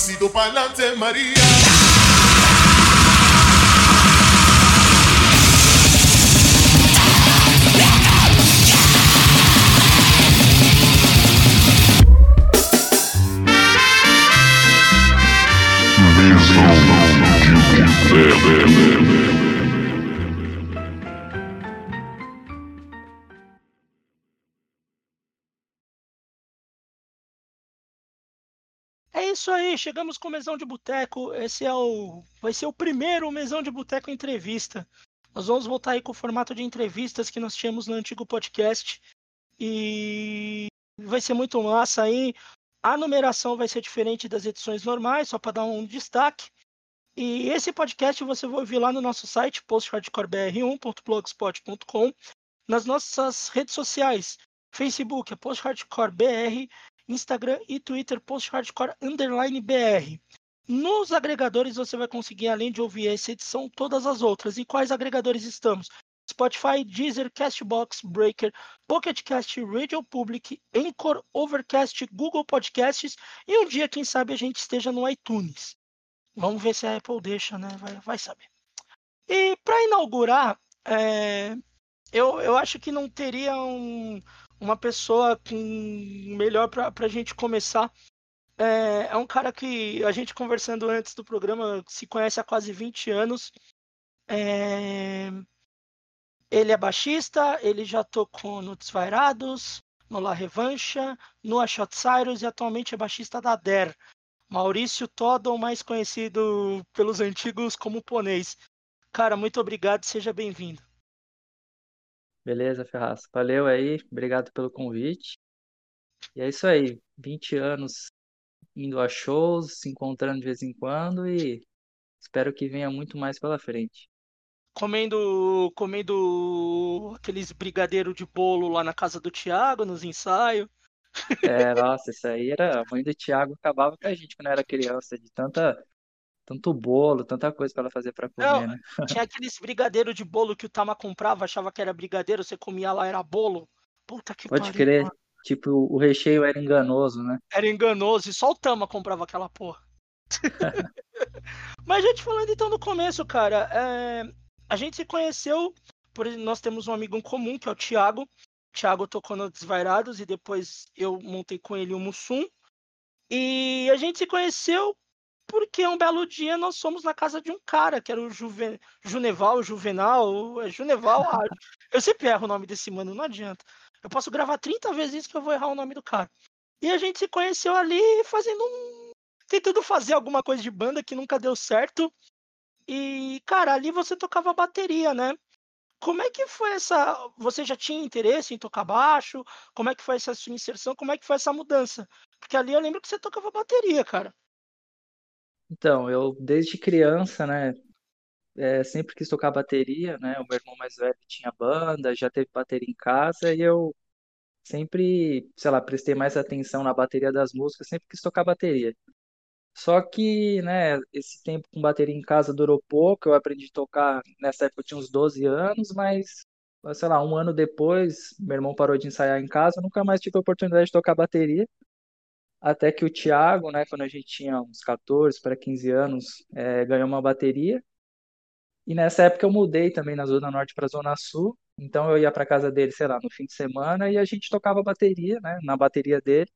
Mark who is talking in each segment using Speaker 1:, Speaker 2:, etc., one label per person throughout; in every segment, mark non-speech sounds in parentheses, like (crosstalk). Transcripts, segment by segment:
Speaker 1: pasito pa'lante, María.
Speaker 2: É isso aí, chegamos com o Mesão de Boteco. Esse é o. Vai ser o primeiro Mesão de Boteco entrevista. Nós vamos voltar aí com o formato de entrevistas que nós tínhamos no antigo podcast. E vai ser muito massa aí. A numeração vai ser diferente das edições normais, só para dar um destaque. E esse podcast você vai ouvir lá no nosso site, posthardcorebr1.blogspot.com, nas nossas redes sociais, Facebook é posthardcorebr, Instagram e Twitter posthardcore underline BR. Nos agregadores você vai conseguir, além de ouvir essa edição, todas as outras. E quais agregadores estamos? Spotify, Deezer, Castbox, Breaker, Pocket Cast, Radio Public, Anchor, Overcast, Google Podcasts e um dia, quem sabe, a gente esteja no iTunes. Vamos ver se a Apple deixa, né? Vai, vai saber. E para inaugurar, é, eu, eu acho que não teria um, uma pessoa com melhor para a gente começar. É, é, um cara que a gente conversando antes do programa se conhece há quase 20 anos. É, ele é baixista, ele já tocou no Desvairados, no La Revancha, no Ashot Cyrus e atualmente é baixista da DER. Maurício Toddle, mais conhecido pelos antigos como Ponês. Cara, muito obrigado, seja bem-vindo.
Speaker 3: Beleza, Ferraz. Valeu aí, obrigado pelo convite. E é isso aí, 20 anos indo a shows, se encontrando de vez em quando e espero que venha muito mais pela frente.
Speaker 2: Comendo, comendo aqueles brigadeiros de bolo lá na casa do Thiago, nos ensaios.
Speaker 3: É, nossa, isso aí era. A mãe do Thiago acabava com a gente quando era criança, de tanta, tanto bolo, tanta coisa para ela fazer para comer,
Speaker 2: Não,
Speaker 3: né?
Speaker 2: tinha aqueles brigadeiros de bolo que o Tama comprava, achava que era brigadeiro, você comia lá, era bolo. Puta que
Speaker 3: Pode
Speaker 2: pariu.
Speaker 3: crer,
Speaker 2: mano.
Speaker 3: tipo, o recheio era enganoso, né?
Speaker 2: Era enganoso e só o Tama comprava aquela porra. (laughs) Mas a gente falando então no começo, cara, é, a gente se conheceu, por nós temos um amigo em comum, que é o Thiago. O Thiago tocou no Desvairados e depois eu montei com ele o Mussum. E a gente se conheceu porque um belo dia nós fomos na casa de um cara, que era o Juven... Juneval, Juvenal, é Juneval, ah, (laughs) eu sempre erro o nome desse mano, não adianta. Eu posso gravar 30 vezes isso que eu vou errar o nome do cara. E a gente se conheceu ali fazendo um. tentando fazer alguma coisa de banda que nunca deu certo. E, cara, ali você tocava bateria, né? Como é que foi essa. Você já tinha interesse em tocar baixo? Como é que foi essa sua inserção? Como é que foi essa mudança? Porque ali eu lembro que você tocava bateria, cara.
Speaker 3: Então, eu desde criança, né, é, sempre quis tocar bateria, né? O meu irmão mais velho tinha banda, já teve bateria em casa e eu sempre, sei lá, prestei mais atenção na bateria das músicas, sempre quis tocar bateria. Só que, né, esse tempo com bateria em casa durou pouco, eu aprendi a tocar, nessa época eu tinha uns 12 anos, mas, sei lá, um ano depois, meu irmão parou de ensaiar em casa, eu nunca mais tive a oportunidade de tocar bateria, até que o Thiago, né, quando a gente tinha uns 14 para 15 anos, é, ganhou uma bateria, e nessa época eu mudei também na Zona Norte para a Zona Sul, então eu ia para casa dele, sei lá, no fim de semana, e a gente tocava bateria, né, na bateria dele,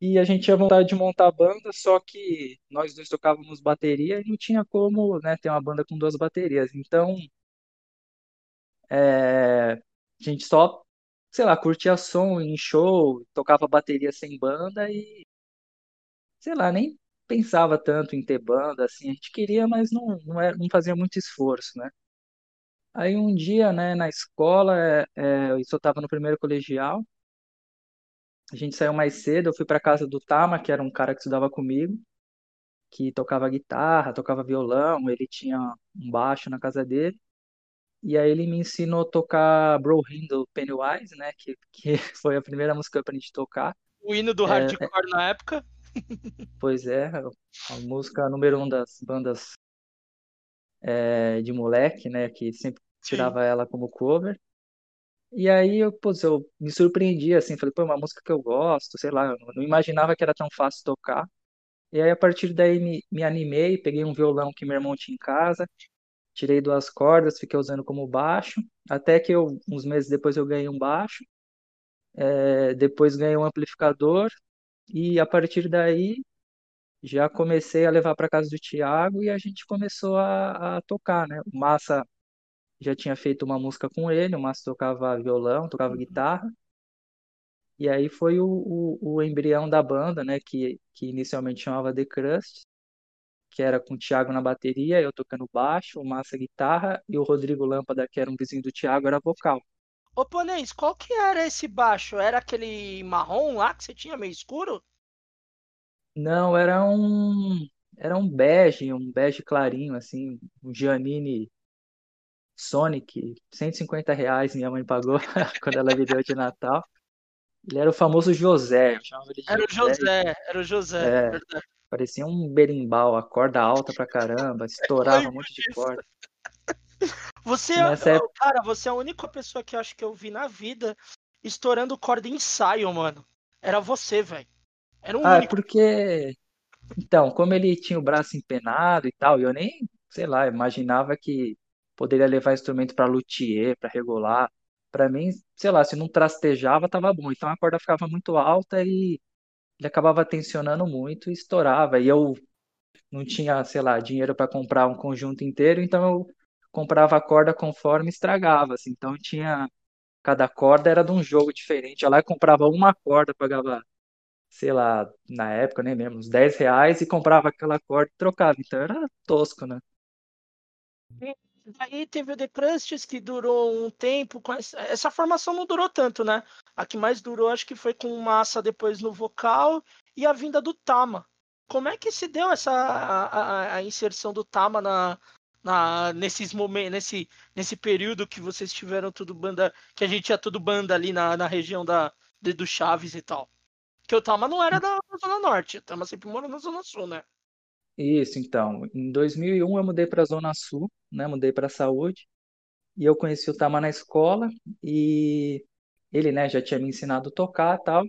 Speaker 3: e a gente tinha vontade de montar banda, só que nós dois tocávamos bateria e não tinha como, né, ter uma banda com duas baterias. Então, é, a gente só, sei lá, curtia som em show, tocava bateria sem banda e, sei lá, nem pensava tanto em ter banda, assim, a gente queria, mas não, não, era, não fazia muito esforço, né? Aí um dia, né, na escola, é, é, eu só estava no primeiro colegial, a gente saiu mais cedo, eu fui para casa do Tama, que era um cara que estudava comigo, que tocava guitarra, tocava violão, ele tinha um baixo na casa dele. E aí ele me ensinou a tocar Bro do Pennywise, né, que, que (laughs) foi a primeira música que eu aprendi a tocar.
Speaker 2: O hino do
Speaker 3: É,
Speaker 2: hardcore na época.
Speaker 3: Pois é, a música número um das bandas é, de moleque, né, que sempre
Speaker 2: Sim.
Speaker 3: tirava ela como cover. E aí eu, pô, eu me surpreendi, assim, falei, pô, é uma música que eu gosto, sei lá, eu não imaginava que era tão fácil tocar. E aí, a partir daí, me, me animei, peguei um violão que meu irmão tinha em casa, tirei duas cordas, fiquei usando como baixo, até que eu, uns meses depois eu ganhei um baixo, é, depois ganhei um amplificador, e a partir daí já comecei a levar para casa do Thiago e a gente começou a, a tocar, né? O Massa já tinha feito uma música com ele, o Massa tocava violão, tocava guitarra, e aí foi o, o, o embrião da banda, né? Que, que inicialmente chamava The Crust, que era com o Thiago na bateria, eu tocando baixo, o Massa guitarra e o Rodrigo Lâmpada, que era um vizinho do Thiago, era vocal.
Speaker 2: Ô, Ponês, qual que era esse baixo? Era aquele marrom lá que você tinha meio escuro?
Speaker 3: Não, era um era um bege, um bege clarinho, assim, um Giannini Sonic, 150 reais minha mãe pagou (laughs) quando ela me deu de Natal. Ele era o famoso José, eu chamava ele de
Speaker 2: Era o
Speaker 3: José.
Speaker 2: José, era o José,
Speaker 3: É,
Speaker 2: verdade.
Speaker 3: Parecia um berimbau, a corda alta pra caramba, estourava um monte de corda. (laughs)
Speaker 2: Você,
Speaker 3: nessa época,
Speaker 2: cara, você é a única pessoa que eu acho que eu vi na vida estourando corda em ensaio, mano. Era você, velho. Era o
Speaker 3: ah, é
Speaker 2: único.
Speaker 3: porque, então, como ele tinha o braço empenado e tal, eu nem, sei lá, imaginava que poderia levar instrumento pra luthier, pra regular. Pra mim, sei lá, se não trastejava, tava bom. Então a corda ficava muito alta e ele acabava tensionando muito e estourava. E eu não tinha, sei lá, dinheiro para comprar um conjunto inteiro, então eu comprava a corda conforme estragava, assim. Então tinha cada corda era de um jogo diferente. Eu lá comprava uma corda, pagava, sei lá, na época nem lembro, uns 10 reais e comprava aquela corda e trocava. Então era tosco, né?
Speaker 2: Aí teve o The Crusts, que durou um tempo. essa, essa formação não durou tanto, né? A que mais durou, acho que foi com Massa depois no vocal e a vinda do Tama. Como é que se deu essa a, a- a inserção do Tama na, na, nesses momentos, nesse, nesse período que vocês tiveram tudo banda, que a gente tinha tudo banda ali na, na região da, do Chaves e tal? Porque o Tama não era da Zona Norte, o Tama sempre morou na Zona Sul, né?
Speaker 3: Isso, então. Em 2001 eu mudei para a Zona Sul, né? Mudei para a Saúde e eu conheci o Tama na escola e ele, né, já tinha me ensinado a tocar tal.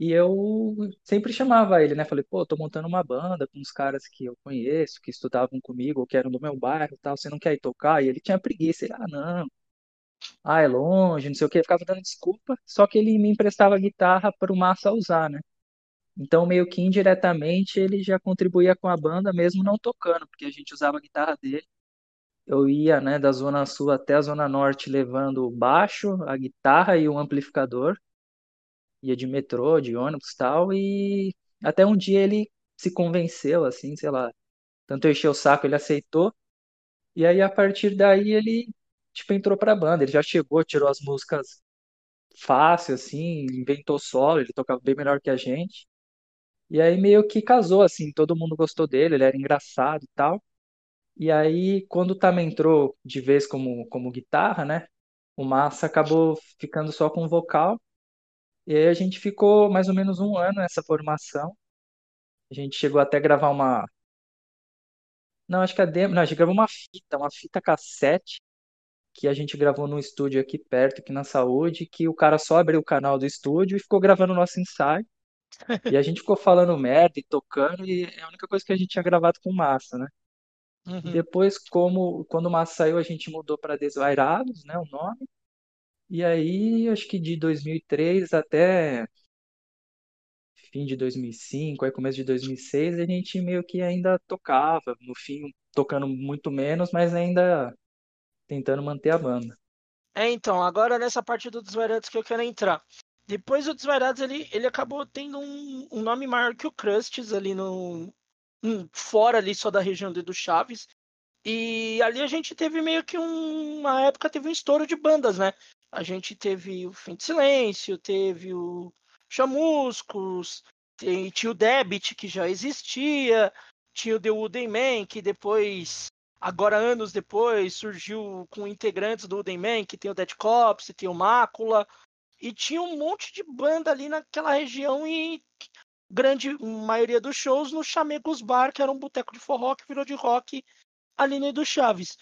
Speaker 3: E eu sempre chamava ele, né? Falei, pô, tô montando uma banda com uns caras que eu conheço, que estudavam comigo, ou que eram do meu bairro tal, você não quer ir tocar? E ele tinha preguiça, ele, ah, não, ah, é longe, não sei o quê, ficava dando desculpa, só que ele me emprestava guitarra para o Massa usar, né? Então, meio que indiretamente, ele já contribuía com a banda, mesmo não tocando, porque a gente usava a guitarra dele. Eu ia, né, da Zona Sul até a Zona Norte levando o baixo, a guitarra e o amplificador. Ia de metrô, de ônibus tal, e até um dia ele se convenceu, assim, sei lá, tanto eu encheu o saco, ele aceitou, e aí a partir daí ele, tipo, entrou pra banda, ele já chegou, tirou as músicas fácil, assim, inventou solo, ele tocava bem melhor que a gente, e aí meio que casou, assim, todo mundo gostou dele, ele era engraçado e tal, e aí quando o Tama entrou de vez como, como guitarra, né, o Massa acabou ficando só com vocal, e aí a gente ficou mais ou menos um ano nessa formação. A gente chegou até a gravar uma. Não, acho que a demo. Não, a gente gravou uma fita, uma fita cassete, que a gente gravou num estúdio aqui perto, aqui na Saúde, que o cara só abriu o canal do estúdio e ficou gravando o nosso ensaio. E a gente ficou falando merda e tocando, e é a única coisa que a gente tinha gravado com massa, né?
Speaker 2: Uhum.
Speaker 3: depois, como quando o Massa saiu, a gente mudou para Desvairados, né, o nome. E aí, acho que de 2003 até fim de 2005, aí começo de 2006, a gente meio que ainda tocava, no fim tocando muito menos, mas ainda tentando manter a banda.
Speaker 2: É, então, agora nessa parte do Desvairados que eu quero entrar. Depois o Desvairados, ele, ele acabou tendo um, um nome maior que o Crusts ali no... um- fora ali só da região do Chaves. E ali a gente teve meio que um, uma época teve um estouro de bandas, né? A gente teve o Fim de Silêncio, teve o Chamuscos, tinha o Debit, que já existia, tinha o The Wooden Man, que depois, agora anos depois, surgiu com integrantes do Wooden Man, que tem o Dead Cops, tem o Mácula, e tinha um monte de banda ali naquela região e grande maioria dos shows no Chamegos Bar, que era um boteco de forró que virou de rock ali no do Chaves.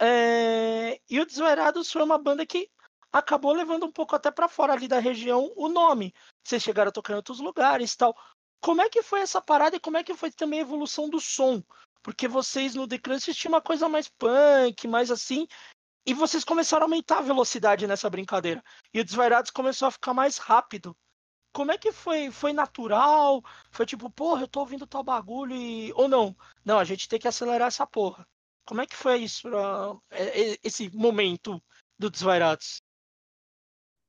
Speaker 2: É, E o Desvairados foi uma banda que acabou levando um pouco até pra fora ali da região o nome. Vocês chegaram a tocar em outros lugares tal. Como é que foi essa parada e como é que foi também a evolução do som? Porque vocês no The Crunch tinham uma coisa mais punk, mais assim, e vocês começaram a aumentar a velocidade nessa brincadeira. E o Desvairados começou a ficar mais rápido. Como é que foi? Foi natural? Foi tipo, porra, eu tô ouvindo tal bagulho e. Ou não? Não, a gente tem que acelerar essa porra. Como é que foi isso, pra... É, é, esse momento do Desvairados?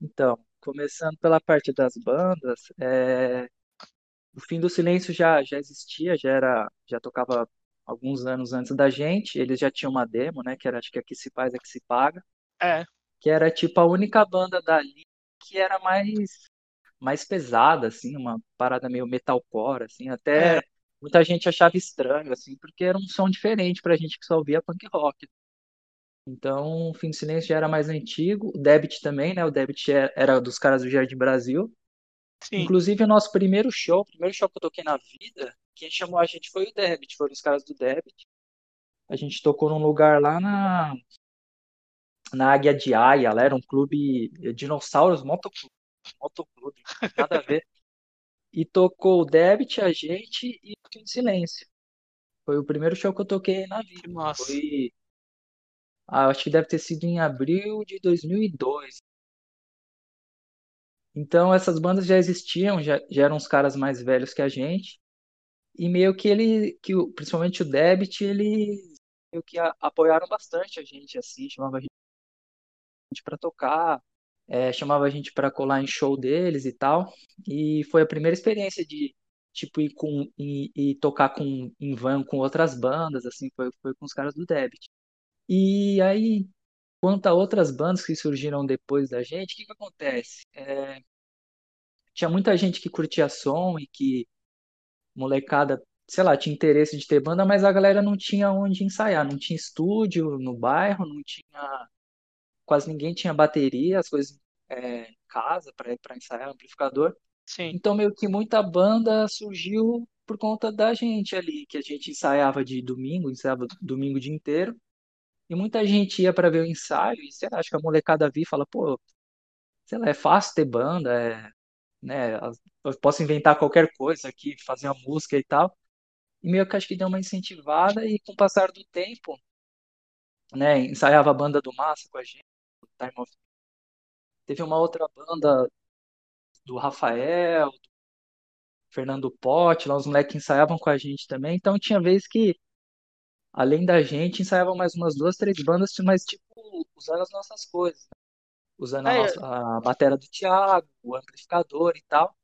Speaker 3: Então, começando pela parte das bandas, é... o Fim do Silêncio já, já existia, já era, já tocava alguns anos antes da gente. Eles já tinham uma demo, né? Que era acho que aqui se faz, aqui se paga.
Speaker 2: É.
Speaker 3: Que era tipo a única banda dali que era mais mais pesada, assim, uma parada meio metalcore, assim, até é. muita gente achava estranho, assim, porque era um som diferente pra gente que só ouvia punk rock. Então, o Fim do Silêncio já era mais antigo, o Debit também, né? O Debit é, era dos caras do Jardim Brasil. Sim. Inclusive, o nosso primeiro show, o primeiro show que eu toquei na vida, quem chamou a gente foi o Debit, foram os caras do Debit. A gente tocou num lugar lá na na Águia de Aia, ela era um clube dinossauros motoclube, motoclube, nada a ver. (laughs) E tocou o Debit, a gente e o Silêncio. Foi o primeiro show que eu toquei na vida.
Speaker 2: Nossa.
Speaker 3: Foi ah, acho que deve ter sido em abril de 2002. Então essas bandas já existiam, já, já eram os caras mais velhos que a gente. E meio que ele, que o, principalmente o Debit, ele meio que a, apoiaram bastante a gente, assim, chamava a gente para tocar, é, chamava a gente para colar em show deles e tal. E foi a primeira experiência de tipo ir com e, e tocar com em van com outras bandas, assim, foi, foi com os caras do Debit. E aí, quanto a outras bandas que surgiram depois da gente, o que que acontece? É, tinha muita gente que curtia som e que molecada, sei lá, tinha interesse de ter banda, mas a galera não tinha onde ensaiar, não tinha estúdio no bairro, não tinha quase ninguém tinha bateria, as coisas é, em casa para ensaiar amplificador.
Speaker 2: Sim.
Speaker 3: Então meio que muita banda surgiu por conta da gente ali, que a gente ensaiava de domingo, ensaiava domingo o dia inteiro. E muita gente ia para ver o ensaio e, sei lá, acho que a molecada via e fala, pô, sei lá, é fácil ter banda, é, né, eu posso inventar qualquer coisa aqui, fazer uma música e tal. E meio que acho que deu uma incentivada e com o passar do tempo, né, ensaiava a banda do Massa com a gente, Time of... Teve uma outra banda do Rafael, do Fernando Pote, lá os moleques ensaiavam com a gente também, então tinha vez que além da gente, ensaiavam mais umas duas, três bandas, mas tipo, usando as nossas coisas. Né? Usando a, é, nossa, a bateria do Thiago, o amplificador e tal.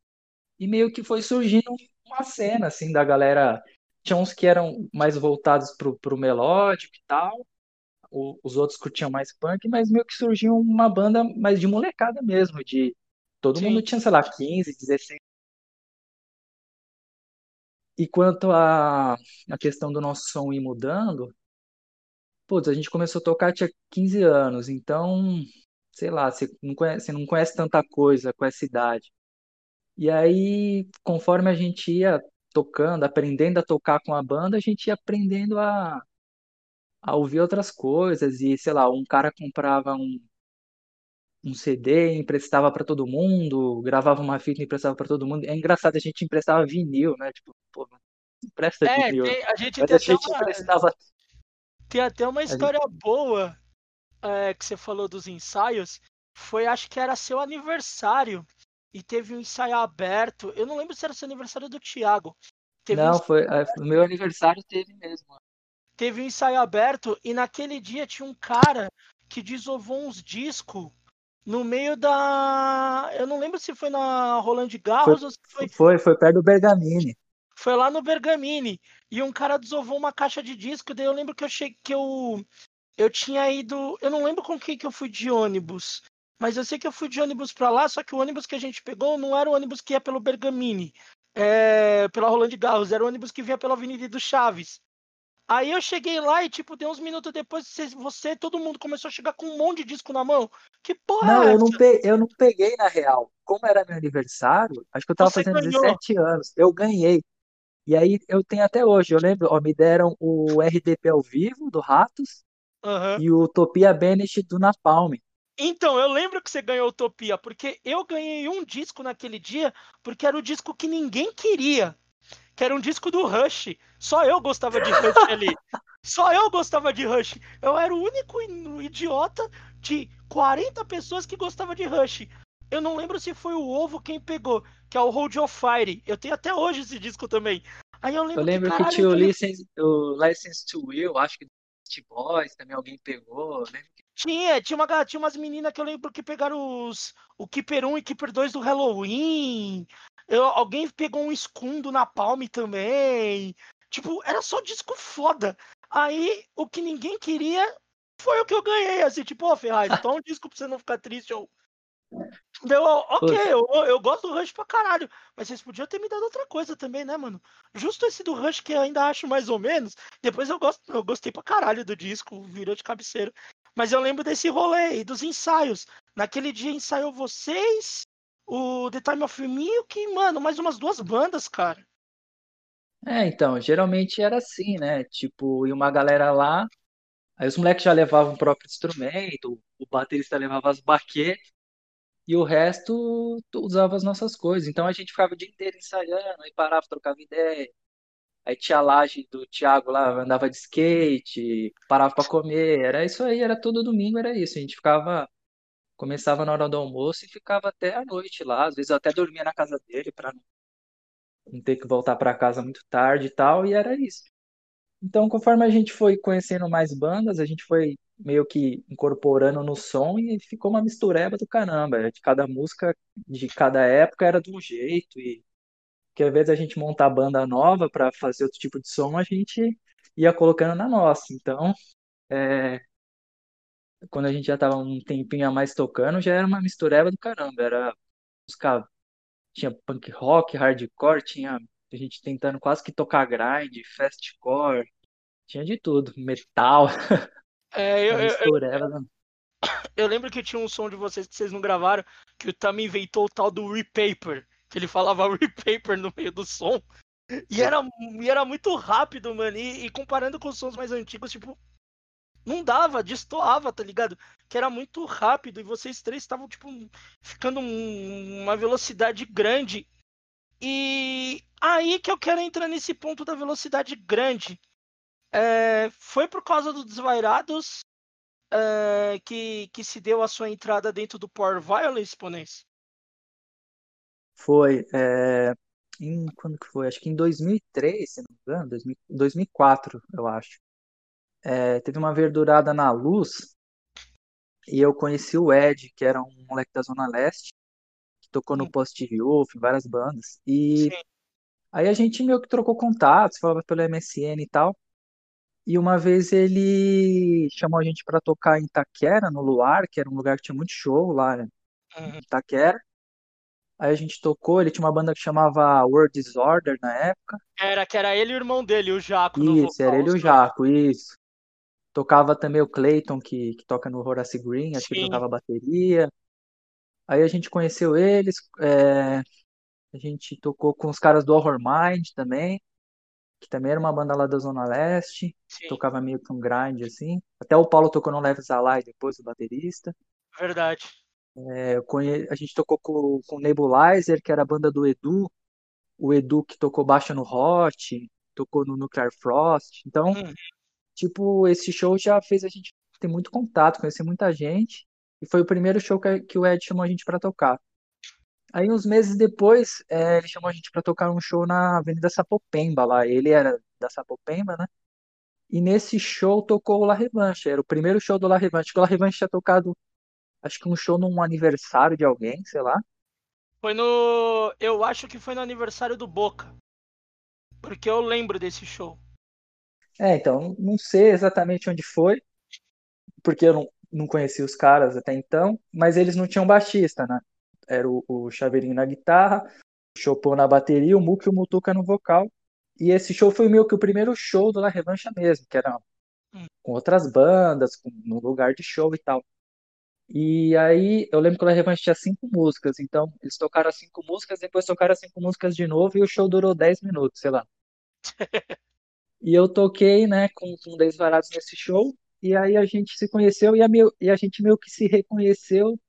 Speaker 3: E meio que foi surgindo uma cena, assim, da galera. Tinha uns que eram mais voltados pro, pro melódico e tal. O, os outros curtiam mais punk, mas meio que surgiu uma banda mais de molecada mesmo, de. Todo Sim. mundo tinha, sei lá, 15, 16 e quanto à a, questão do nosso som ir mudando, putz, a gente começou a tocar tinha 15 anos, então, sei lá, você não conhece, você não conhece tanta coisa com essa idade. E aí, conforme a gente ia tocando, aprendendo a tocar com a banda, a gente ia aprendendo a, a ouvir outras coisas. E, sei lá, um cara comprava um, um CD, emprestava para todo mundo, gravava uma fita e emprestava para todo mundo. É engraçado, a gente emprestava vinil, né? Tipo, pô, empresta
Speaker 2: é,
Speaker 3: vinil.
Speaker 2: Tem, a gente,
Speaker 3: Mas
Speaker 2: tem,
Speaker 3: a gente
Speaker 2: uma,
Speaker 3: emprestava.
Speaker 2: Tem até uma história gente... boa é, que você falou dos ensaios. Foi, acho que era seu aniversário. E teve um ensaio aberto. Eu não lembro se era seu aniversário do Thiago.
Speaker 3: Teve não, um foi. É, o meu aniversário teve mesmo.
Speaker 2: Teve um ensaio aberto e naquele dia tinha um cara que desovou uns discos no meio da. Eu não lembro se foi na Roland Garros
Speaker 3: foi,
Speaker 2: ou se foi.
Speaker 3: Foi, foi perto do Bergamini.
Speaker 2: Foi lá no Bergamini. E um cara desovou uma caixa de disco. Daí eu lembro que eu cheguei. Que eu, eu tinha ido. Eu não lembro com quem que eu fui de ônibus. Mas eu sei que eu fui de ônibus para lá, só que o ônibus que a gente pegou não era o ônibus que ia pelo Bergamini, é, pela Roland Garros, era o ônibus que vinha pela Avenida do Chaves. Aí eu cheguei lá e, tipo, deu uns minutos depois, você, todo mundo começou a chegar com um monte de disco na mão. Que porra
Speaker 3: não,
Speaker 2: é
Speaker 3: eu não, peguei, eu não peguei na real. Como era meu aniversário, acho que eu tava você fazendo ganhou. 17 anos. Eu ganhei. E aí eu tenho até hoje, eu lembro, ó, me deram o RDP ao vivo do Ratos
Speaker 2: uhum.
Speaker 3: e o Utopia Bennett do Napalm.
Speaker 2: Então, eu lembro que você ganhou Utopia, porque eu ganhei um disco naquele dia, porque era o disco que ninguém queria. Que era um disco do Rush. Só eu gostava de Rush (laughs) ali. Só eu gostava de Rush. Eu era o único idiota de 40 pessoas que gostava de Rush. Eu não lembro se foi o Ovo quem pegou, que é o Hold Your Fire. Eu tenho até hoje esse disco também. Aí eu lembro,
Speaker 3: eu lembro que, caralho, que tinha o License, o License to Will, acho que do Boys também alguém pegou. Que...
Speaker 2: Tinha, tinha, uma, tinha umas meninas que eu lembro que pegaram os, o Keeper 1 e Keeper 2 do Halloween. Eu, alguém pegou um escudo na Palme também. Tipo, era só disco foda. Aí, o que ninguém queria foi o que eu ganhei. Assim, tipo, ó, oh, Ferraz, (laughs) toma um disco pra você não ficar triste. Eu, Deu, ok, eu, eu gosto do Rush pra caralho. Mas vocês podiam ter me dado outra coisa também, né, mano? Justo esse do Rush que eu ainda acho mais ou menos. Depois eu, gosto, eu gostei pra caralho do disco, virou de cabeceira. Mas eu lembro desse rolê e dos ensaios. Naquele dia ensaiou vocês, o The Time of Milk, mano, mais umas duas bandas, cara.
Speaker 3: É, então, geralmente era assim, né? Tipo, e uma galera lá, aí os moleques já levavam o próprio instrumento, o baterista levava as baquetes, e o resto usava as nossas coisas. Então a gente ficava o dia inteiro ensaiando, aí parava, trocava ideia. Aí tinha a laje do Thiago lá, andava de skate, parava para comer. Era isso aí, era todo domingo, era isso. A gente ficava, começava na hora do almoço e ficava até a noite lá. Às vezes eu até dormia na casa dele para não ter que voltar para casa muito tarde e tal, e era isso. Então, conforme a gente foi conhecendo mais bandas, a gente foi meio que incorporando no som e ficou uma mistureba do caramba. De cada música, de cada época era de um jeito e que às vezes a gente montar banda nova para fazer outro tipo de som, a gente ia colocando na nossa. Então, é, quando a gente já tava um tempinho a mais tocando, já era uma mistureba do caramba. Era música, tinha punk rock, hardcore, tinha a gente tentando quase que tocar grind, fastcore, tinha de tudo, metal.
Speaker 2: É, eu, eu, eu, (coughs) eu, lembro que tinha um som de vocês que vocês não gravaram, que o Tam inventou o tal do repaper, que ele falava (laughs) repaper no meio do som. E era, e era muito rápido, mano. E, e comparando com os sons mais antigos, tipo, não dava, destoava, tá ligado? Que era muito rápido e vocês três estavam, tipo, ficando um, uma velocidade grande. E aí que eu quero entrar nesse ponto da velocidade grande. É, foi por causa dos Desvairados é, que, que se deu a sua entrada dentro do Power Violence, Ponense?
Speaker 3: Foi. É, em, quando que foi? Acho que em 2003, se não me engano, 2000, 2004, eu acho. É, teve uma verdurada na luz e eu conheci o Ed, que era um moleque da Zona Leste, que tocou no Post Youth, em várias bandas. E Sim. aí a gente meio que trocou contatos, falava pelo MSN e tal. E uma vez ele chamou a gente para tocar em Itaquera, no Luar, que era um lugar que tinha muito show lá em uhum. Itaquera. Aí a gente tocou, ele tinha uma banda que chamava World Disorder na época.
Speaker 2: Era, que era ele e o irmão dele, o Jaco.
Speaker 3: Isso, era ele e o Jaco, isso. Tocava também o Clayton, que, que toca no Horace Green, acho Sim. que ele tocava bateria. Aí a gente conheceu eles, é... a gente tocou com os caras do Horror Mind também que também era uma banda lá da Zona Leste, tocava meio que um grind, assim. Até o Paulo tocou no Leves Alai depois, o baterista.
Speaker 2: Verdade.
Speaker 3: É, conhe... A gente tocou com, com Nebulizer, que era a banda do Edu. O Edu que tocou baixo no Hot, tocou no Nuclear Frost. Então, hum. tipo, esse show já fez a gente ter muito contato, conhecer muita gente. E foi o primeiro show que, que o Ed chamou a gente para tocar. Aí, uns meses depois, é, ele chamou a gente para tocar um show na Avenida Sapopemba lá. Ele era da Sapopemba, né? E nesse show tocou o La Revanche. Era o primeiro show do La Revanche. O La Revanche tinha tocado, acho que um show num aniversário de alguém, sei lá.
Speaker 2: Foi no. Eu acho que foi no aniversário do Boca. Porque eu lembro desse show.
Speaker 3: É, então, não sei exatamente onde foi. Porque eu não, não conhecia os caras até então. Mas eles não tinham baixista, né? era o, o Chaveirinho na guitarra, o Chopin na bateria, o Muki e o Mutuca no vocal. E esse show foi meio que o primeiro show do La Revancha mesmo, que era hum. com outras bandas, com, no lugar de show e tal. E aí eu lembro que o La Revanche tinha cinco músicas, então eles tocaram as cinco músicas, depois tocaram as cinco músicas de novo e o show durou dez minutos, sei lá. (laughs) e eu toquei, né, com, com 10 varados nesse show, e aí a gente se conheceu e a, meu, e a gente meio que se reconheceu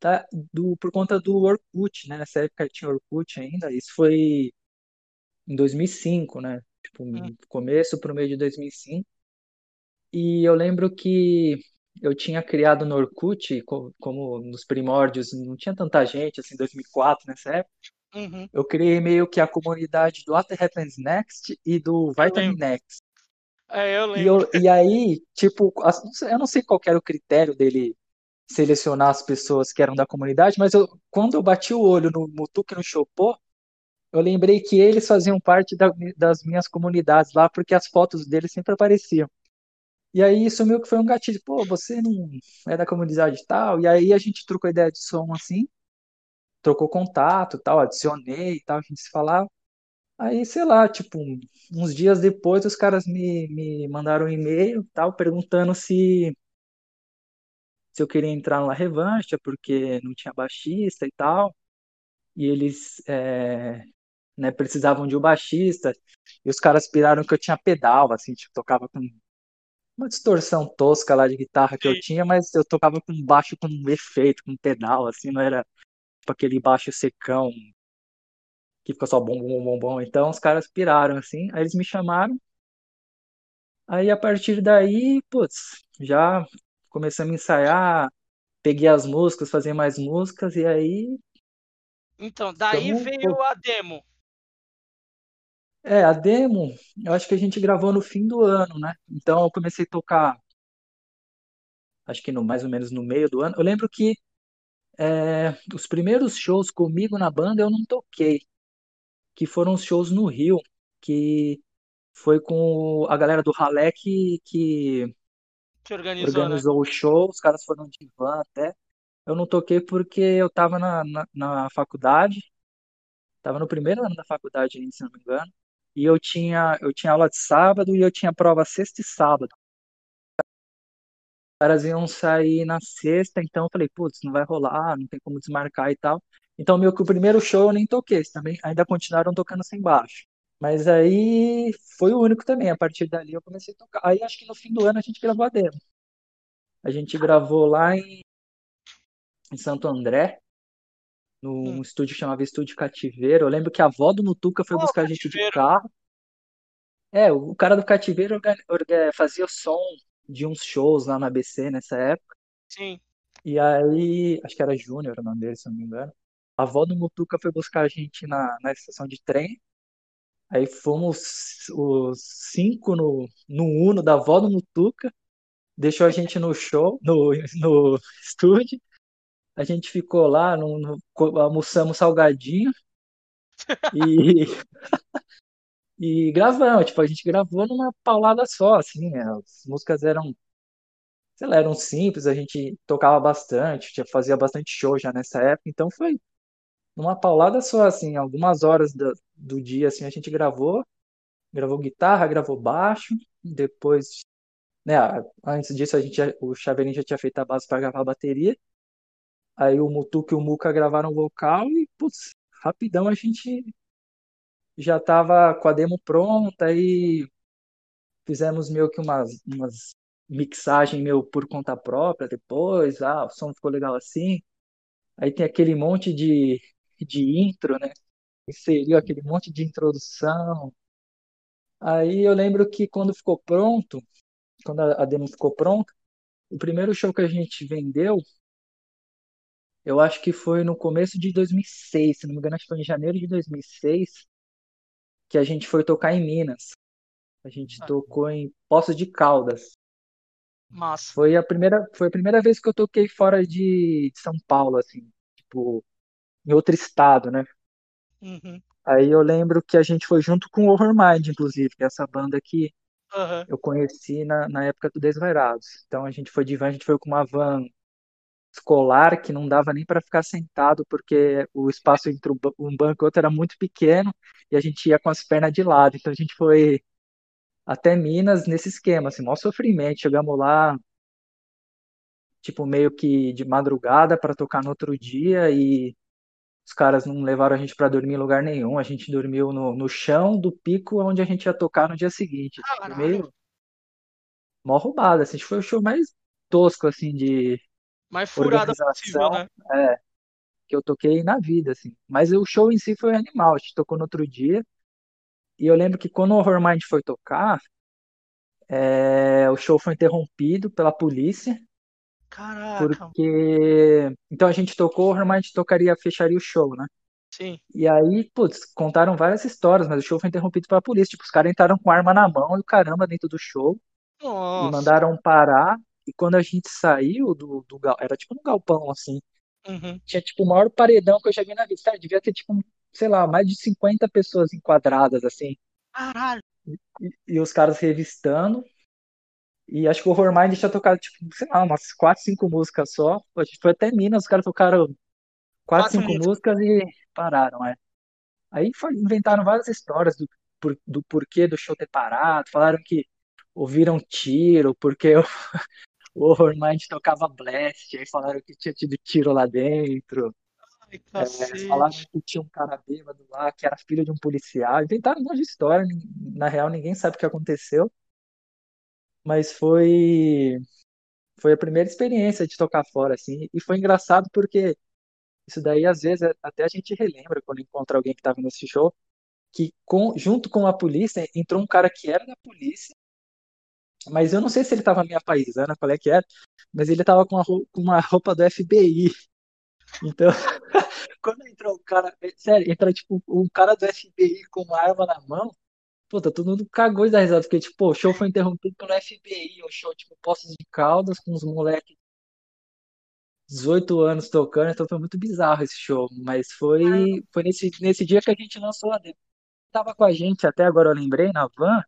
Speaker 3: tá, do, por conta do Orkut, né? Nessa época tinha Orkut ainda, isso foi em 2005, né? Tipo,
Speaker 2: Hum.
Speaker 3: começo pro meio de 2005. E eu lembro que eu tinha criado no Orkut, co- como nos primórdios, não tinha tanta gente, assim, 2004, nessa época.
Speaker 2: Uhum.
Speaker 3: Eu criei meio que a comunidade do What Happens Next e do Vitamin. Next.
Speaker 2: É, eu
Speaker 3: E,
Speaker 2: lembro.
Speaker 3: eu, e aí, tipo, eu não sei qual era o critério dele selecionar as pessoas que eram da comunidade, mas eu, quando eu bati o olho no Mutuca e no Chopô, eu lembrei que eles faziam parte da- das minhas comunidades lá, porque as fotos deles sempre apareciam. E aí isso meio que foi um gatilho, pô, você não é da comunidade tal, e aí a gente trocou ideia de som assim, trocou contato tal, adicionei e tal, a gente se falava. Aí, sei lá, tipo, uns dias depois os caras me, me mandaram um e-mail, tal, perguntando se, se eu queria entrar na revanche, porque não tinha baixista e tal, e eles é, né, precisavam de um baixista, e os caras piraram que eu tinha pedal, assim, tipo, tocava com uma distorção tosca lá de guitarra que eu tinha, mas eu tocava com baixo com um efeito, com pedal, assim, não era tipo aquele baixo secão que fica só bom, bom, bom, bom. Então os caras piraram, assim, aí eles me chamaram, aí a partir daí, putz, já começamos a ensaiar, peguei as músicas, fazer mais músicas, e aí
Speaker 2: Então, daí
Speaker 3: ficamos,
Speaker 2: veio
Speaker 3: pô,
Speaker 2: a demo.
Speaker 3: É, a demo, eu acho que a gente gravou no fim do ano, né? Então eu comecei a tocar, acho que no, mais ou menos no meio do ano. Eu lembro que é, os primeiros shows comigo na banda eu não toquei, que foram os shows no Rio, que foi com a galera do Ralé que, que
Speaker 2: Que organizou, né?
Speaker 3: organizou o show, os caras foram de van até. Eu não toquei porque eu tava na, na, na faculdade, tava no primeiro ano da faculdade ainda, se não me engano, e eu tinha, eu tinha aula de sábado e eu tinha prova sexta e sábado. caras iam sair na sexta, então eu falei, putz, não vai rolar, não tem como desmarcar e tal. Então, meio que o primeiro show eu nem toquei, também ainda continuaram tocando sem baixo. Mas aí foi o único também, a partir dali eu comecei a tocar. Aí acho que no fim do ano a gente gravou a demo. A gente gravou lá em, em Santo André, num
Speaker 2: Hum.
Speaker 3: estúdio que chamava Estúdio Cativeiro. Eu lembro que a avó do Mutuca foi
Speaker 2: Ô,
Speaker 3: buscar a gente de carro. É, o cara do Cativeiro fazia o som de uns shows lá na ABC nessa época.
Speaker 2: Sim.
Speaker 3: E aí, acho que era Júnior o nome dele, se não me engano. A avó do Mutuca foi buscar a gente na, na estação de trem. Aí fomos os cinco no, no Uno da avó do Mutuca. Deixou a gente no show, no, no (laughs) estúdio. A gente ficou lá, no, no- almoçamos salgadinho e, (laughs) e gravamos. Tipo, a gente gravou numa paulada só, assim. né? As músicas eram, sei lá, eram simples, a gente tocava bastante, já fazia bastante show já nessa época. Então foi numa paulada só, assim, algumas horas do, do dia, assim, a gente gravou, gravou guitarra, gravou baixo, depois, né, antes disso a gente, o Chaveirinho já tinha feito a base para gravar a bateria, aí o Mutuca e o Muca gravaram o vocal e, putz, rapidão a gente já tava com a demo pronta aí fizemos meio que umas, umas mixagem meu por conta própria depois, ah, o som ficou legal assim, aí tem aquele monte de, de intro, né, inseriu aquele monte de introdução. Aí eu lembro que quando ficou pronto, quando a a demo ficou pronta, o primeiro show que a gente vendeu, eu acho que foi no começo de 2006, se não me engano, acho que foi em janeiro de 2006, que a gente foi tocar em Minas. A gente
Speaker 2: Ah.
Speaker 3: tocou em Poços de Caldas.
Speaker 2: Massa.
Speaker 3: Foi a primeira, foi a primeira vez que eu toquei fora de, de São Paulo, assim, tipo, em outro estado, né?
Speaker 2: Uhum.
Speaker 3: Aí eu lembro que a gente foi junto com o Overmind, inclusive, que é essa banda que eu conheci na, na época do Desvairados. Então a gente foi de van, a gente foi com uma van escolar que não dava nem para ficar sentado, porque o espaço entre um ba- banco e outro era muito pequeno e a gente ia com as pernas de lado. Então a gente foi até Minas nesse esquema, assim, maior sofrimento. Chegamos lá, tipo, meio que de madrugada para tocar no outro dia e os caras não levaram a gente para dormir em lugar nenhum. A gente dormiu no, no chão do pico onde a gente ia tocar no dia seguinte.
Speaker 2: Caralho.
Speaker 3: meio mó roubada, assim, foi o show mais tosco, assim, de
Speaker 2: Mais furada possível, né?
Speaker 3: é, que eu toquei na vida, assim. Mas o show em si foi animal, a gente tocou no outro dia, e eu lembro que quando o Horrormind foi tocar, é, o show foi interrompido pela polícia,
Speaker 2: Caraca,
Speaker 3: porque... Então a gente tocou, o Horrormind tocaria, fecharia o show, né?
Speaker 2: sim.
Speaker 3: E aí, putz, contaram várias histórias, mas o show foi interrompido pela polícia. Tipo, os caras entraram com arma na mão e o caramba dentro do show e
Speaker 2: Nossa.
Speaker 3: mandaram parar. E quando a gente saiu do, do era tipo um galpão assim,
Speaker 2: Uhum.
Speaker 3: tinha tipo o maior paredão que eu já vi na vida. Cara, devia ter tipo, sei lá, mais de 50 pessoas enquadradas assim.
Speaker 2: Caralho.
Speaker 3: E, e os caras revistando. E acho que o Horrormind tinha tocado, tipo, sei lá, umas 4, 5 músicas só. A gente foi até Minas, os caras tocaram 4,
Speaker 2: Quatro
Speaker 3: 5
Speaker 2: músicas.
Speaker 3: e pararam, é. Aí foi- inventaram várias histórias do, por- do porquê do show ter parado. Falaram que ouviram tiro, porque o, Horrormind tocava Blast. Aí falaram que tinha tido tiro lá dentro.
Speaker 2: Ai,
Speaker 3: É, falaram que tinha um cara bêbado lá, que era filho de um policial. Inventaram um monte de história. Na real, ninguém sabe o que aconteceu. Mas foi, foi a primeira experiência de tocar fora, assim. E foi engraçado porque isso daí, às vezes, até a gente relembra quando encontra alguém que estava nesse show que com, junto com a polícia entrou um cara que era da polícia, mas eu não sei se ele estava minha paisana, qual é que era, mas ele estava com, a roupa, com uma roupa do FBI. (laughs) Então, (laughs) quando entrou o cara, sério, entra tipo um cara do FBI com uma arma na mão, puta, todo mundo cagou dá risada, porque tipo, o show foi interrompido pelo FBI, um show tipo Poços de Caldas com os moleques 18 anos tocando, então foi muito bizarro esse show, mas foi foi nesse, nesse dia que a gente lançou a demo. Tava com a gente, até agora eu lembrei, na van,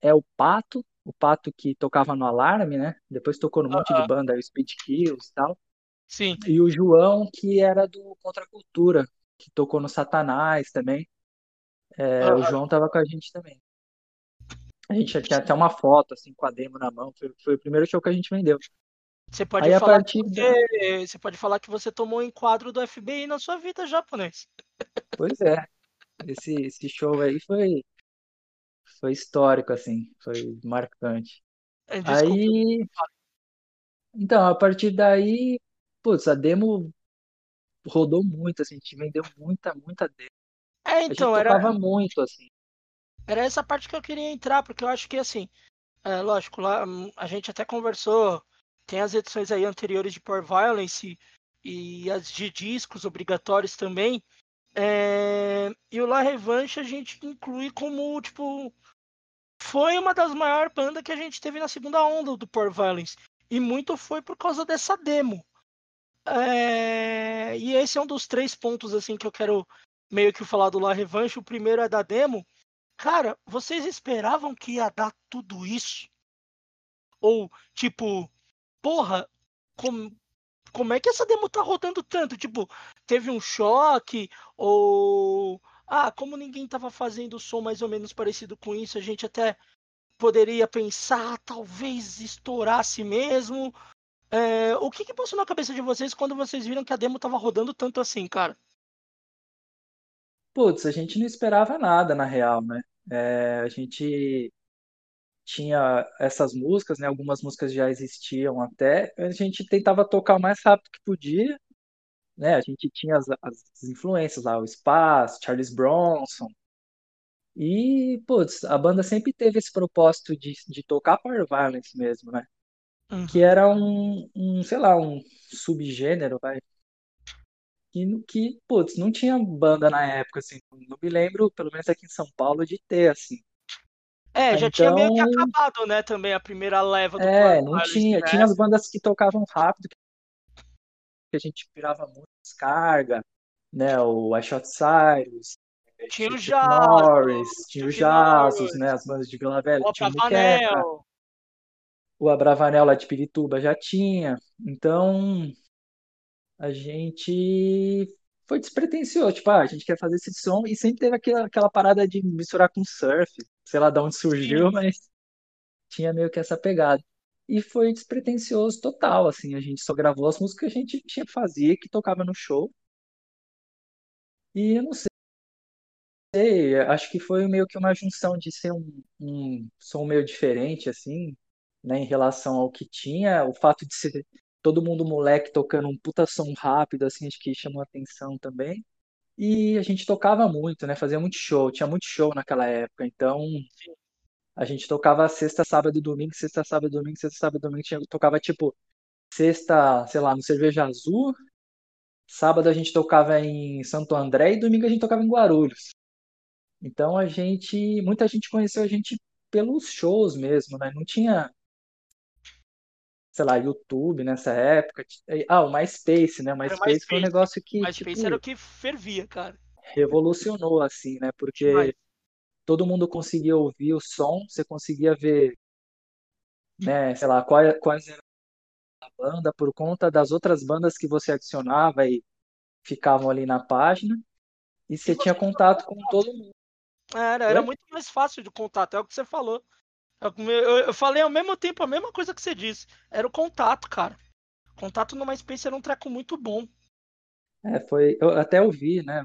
Speaker 3: é o Pato, o Pato que tocava no Alarme, né? Depois tocou num monte de banda, o Speed Kills e tal.
Speaker 2: Sim.
Speaker 3: E o João, que era do Contra a Cultura, que tocou no Satanás também. É, o
Speaker 2: Aham.
Speaker 3: João tava com a gente também. A gente tinha até uma foto, assim, com a demo na mão. Foi, foi o primeiro show que a gente vendeu.
Speaker 2: Você pode
Speaker 3: Aí
Speaker 2: falar que
Speaker 3: da.
Speaker 2: você, você pode falar que você tomou um enquadro do FBI na sua vida, japonês.
Speaker 3: Pois é, esse, esse show aí foi, foi histórico, assim, foi marcante.
Speaker 2: É.
Speaker 3: Aí, então, a partir daí, putz, a demo rodou muito, assim, a gente vendeu muita, muita demo.
Speaker 2: É,
Speaker 3: A gente
Speaker 2: então, era,
Speaker 3: tocava muito, assim.
Speaker 2: era essa parte que eu queria entrar, porque eu acho que, assim, é, lógico, lá hum, a gente até conversou, tem as edições aí anteriores de Power Violence e as de discos obrigatórios também. É, e o La Revanche a gente inclui como, tipo, foi uma das maiores bandas que a gente teve na segunda onda do Power Violence. E muito foi por causa dessa demo. É, e esse é um dos três pontos assim que eu quero meio que falar do La Revanche. O primeiro é da demo. Cara, vocês esperavam que ia dar tudo isso? Ou, tipo, porra, como, como é que essa demo tá rodando tanto? Tipo, teve um choque? Ou. Ah, como ninguém tava fazendo som mais ou menos parecido com isso, a gente até poderia pensar, talvez estourasse mesmo. É, o que, que passou na cabeça de vocês quando vocês viram que a demo tava rodando tanto assim, cara?
Speaker 3: Putz, a gente não esperava nada, na real, né? É, a gente tinha essas músicas, né? Algumas músicas já existiam até. A gente tentava tocar o mais rápido que podia, né? A gente tinha as, as influências lá, o Spass, Charles Bronson. E, putz, a banda sempre teve esse propósito de, de tocar Power Violence mesmo, né? Que
Speaker 2: Uhum.
Speaker 3: era um, um, sei lá, um subgênero, vai, que, que, putz, não tinha banda na época, assim. Não me lembro, pelo menos aqui em São Paulo, de ter, assim.
Speaker 2: É,
Speaker 3: Ah,
Speaker 2: já tinha meio que
Speaker 3: Então,
Speaker 2: acabado, né, também a primeira leva do Power
Speaker 3: é, não
Speaker 2: Violence,
Speaker 3: tinha. Tinha
Speaker 2: né?
Speaker 3: as bandas que tocavam rápido, que a gente pirava muito descarga, né? O I Shot Cyrus,
Speaker 2: Tinha
Speaker 3: tinha
Speaker 2: o
Speaker 3: o Chuck
Speaker 2: Jaso,
Speaker 3: Norris, tinha o Jasos, né? As bandas de Vila Velha,
Speaker 2: o
Speaker 3: tinha o
Speaker 2: Abravanel.
Speaker 3: o Abravanel lá de Pirituba já tinha. Então, a gente foi despretensioso, tipo, ah, a gente quer fazer esse som e sempre teve aquela, aquela parada de misturar com surf, sei lá de onde surgiu,
Speaker 2: Sim.
Speaker 3: mas tinha meio que essa pegada. E foi despretensioso total, assim, a gente só gravou as músicas que a gente tinha fazia, que tocava no show, e eu não sei, acho que foi meio que uma junção de ser um, um som meio diferente, assim, né, em relação ao que tinha, o fato de ser todo mundo moleque tocando um puta som rápido, assim, acho que chamou atenção também. E a gente tocava muito, né? Fazia muito show, tinha muito show naquela época. Então, a gente tocava sexta, sábado e domingo, sexta, sábado e domingo, sexta, sábado e domingo. Tinha, tocava tipo sexta, sei lá, no Cerveja Azul. Sábado a gente tocava em Santo André e domingo a gente tocava em Guarulhos. Então a gente, muita gente conheceu a gente pelos shows mesmo, né? Não tinha, sei lá, YouTube nessa época. Ah, o MySpace, né? O
Speaker 2: Era
Speaker 3: MySpace foi um
Speaker 2: MySpace.
Speaker 3: negócio que,
Speaker 2: MySpace
Speaker 3: tipo,
Speaker 2: era o que fervia, cara.
Speaker 3: revolucionou, assim, né? Porque. Todo mundo conseguia ouvir o som, você conseguia ver, né, sei lá, quais, quais eram a banda por conta das outras bandas que você adicionava e ficavam ali na página. E você tinha contato com todo mundo.
Speaker 2: Era, era muito mais fácil de contato, é o que você falou. É Eu, falei ao mesmo tempo a mesma coisa que você disse. Era o contato, cara. Contato no MySpace era um treco muito bom.
Speaker 3: É, foi, eu até ouvi, né,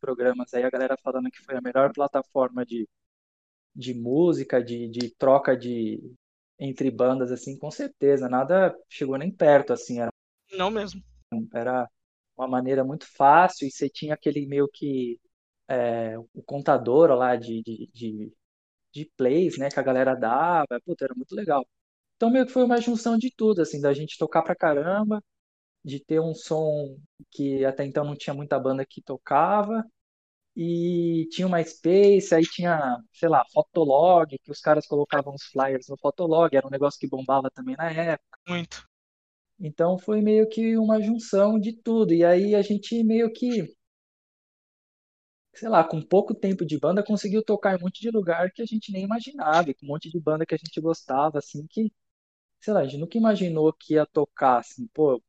Speaker 3: programas aí a galera falando que foi a melhor plataforma de, de música, de, de troca de entre bandas, assim, com certeza. Nada chegou nem perto, assim, era,
Speaker 2: Não mesmo.
Speaker 3: era uma maneira muito fácil e você tinha aquele meio que é, o contador lá de, de, de, de plays, né, que a galera dava, puta, era muito legal. Então meio que foi uma junção de tudo, assim, da gente tocar pra caramba, de ter um som que até então não tinha muita banda que tocava, e tinha uma Space, aí tinha, sei lá, Fotolog, que os caras colocavam os flyers no Fotolog, era um negócio que bombava também na época.
Speaker 2: Muito.
Speaker 3: Então foi meio que uma junção de tudo. E aí a gente meio que, sei lá, com pouco tempo de banda conseguiu tocar em um monte de lugar que a gente nem imaginava, com um monte de banda que a gente gostava, assim, que, sei lá, a gente nunca imaginou que ia tocar, assim, pô,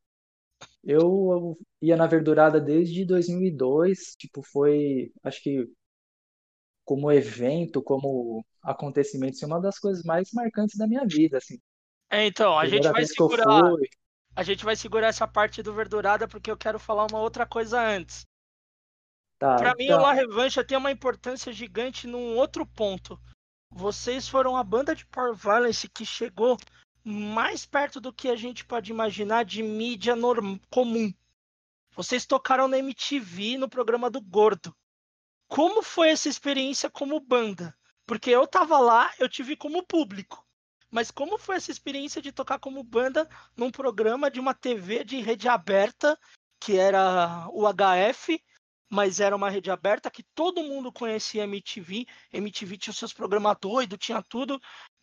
Speaker 3: eu ia na Verdurada desde 2002, tipo, foi, acho que como evento, como acontecimento, assim, uma das coisas mais marcantes da minha vida, assim.
Speaker 2: É, então, a gente vai segurar, a gente vai segurar essa parte do Verdurada porque eu quero falar uma outra coisa antes.
Speaker 3: tá,
Speaker 2: Pra mim, o
Speaker 3: então,
Speaker 2: La Revancha tem uma importância gigante num outro ponto. Vocês foram a banda de Power Violence que chegou mais perto do que a gente pode imaginar de mídia norm- comum. Vocês tocaram na MTV no programa do Gordo. Como foi essa experiência como banda? Porque eu tava lá, eu tive como público. Mas como foi essa experiência de tocar como banda num programa de uma TV de rede aberta, que era o HF, mas era uma rede aberta que todo mundo conhecia MTV. MTV tinha os seus programas doidos, tinha tudo.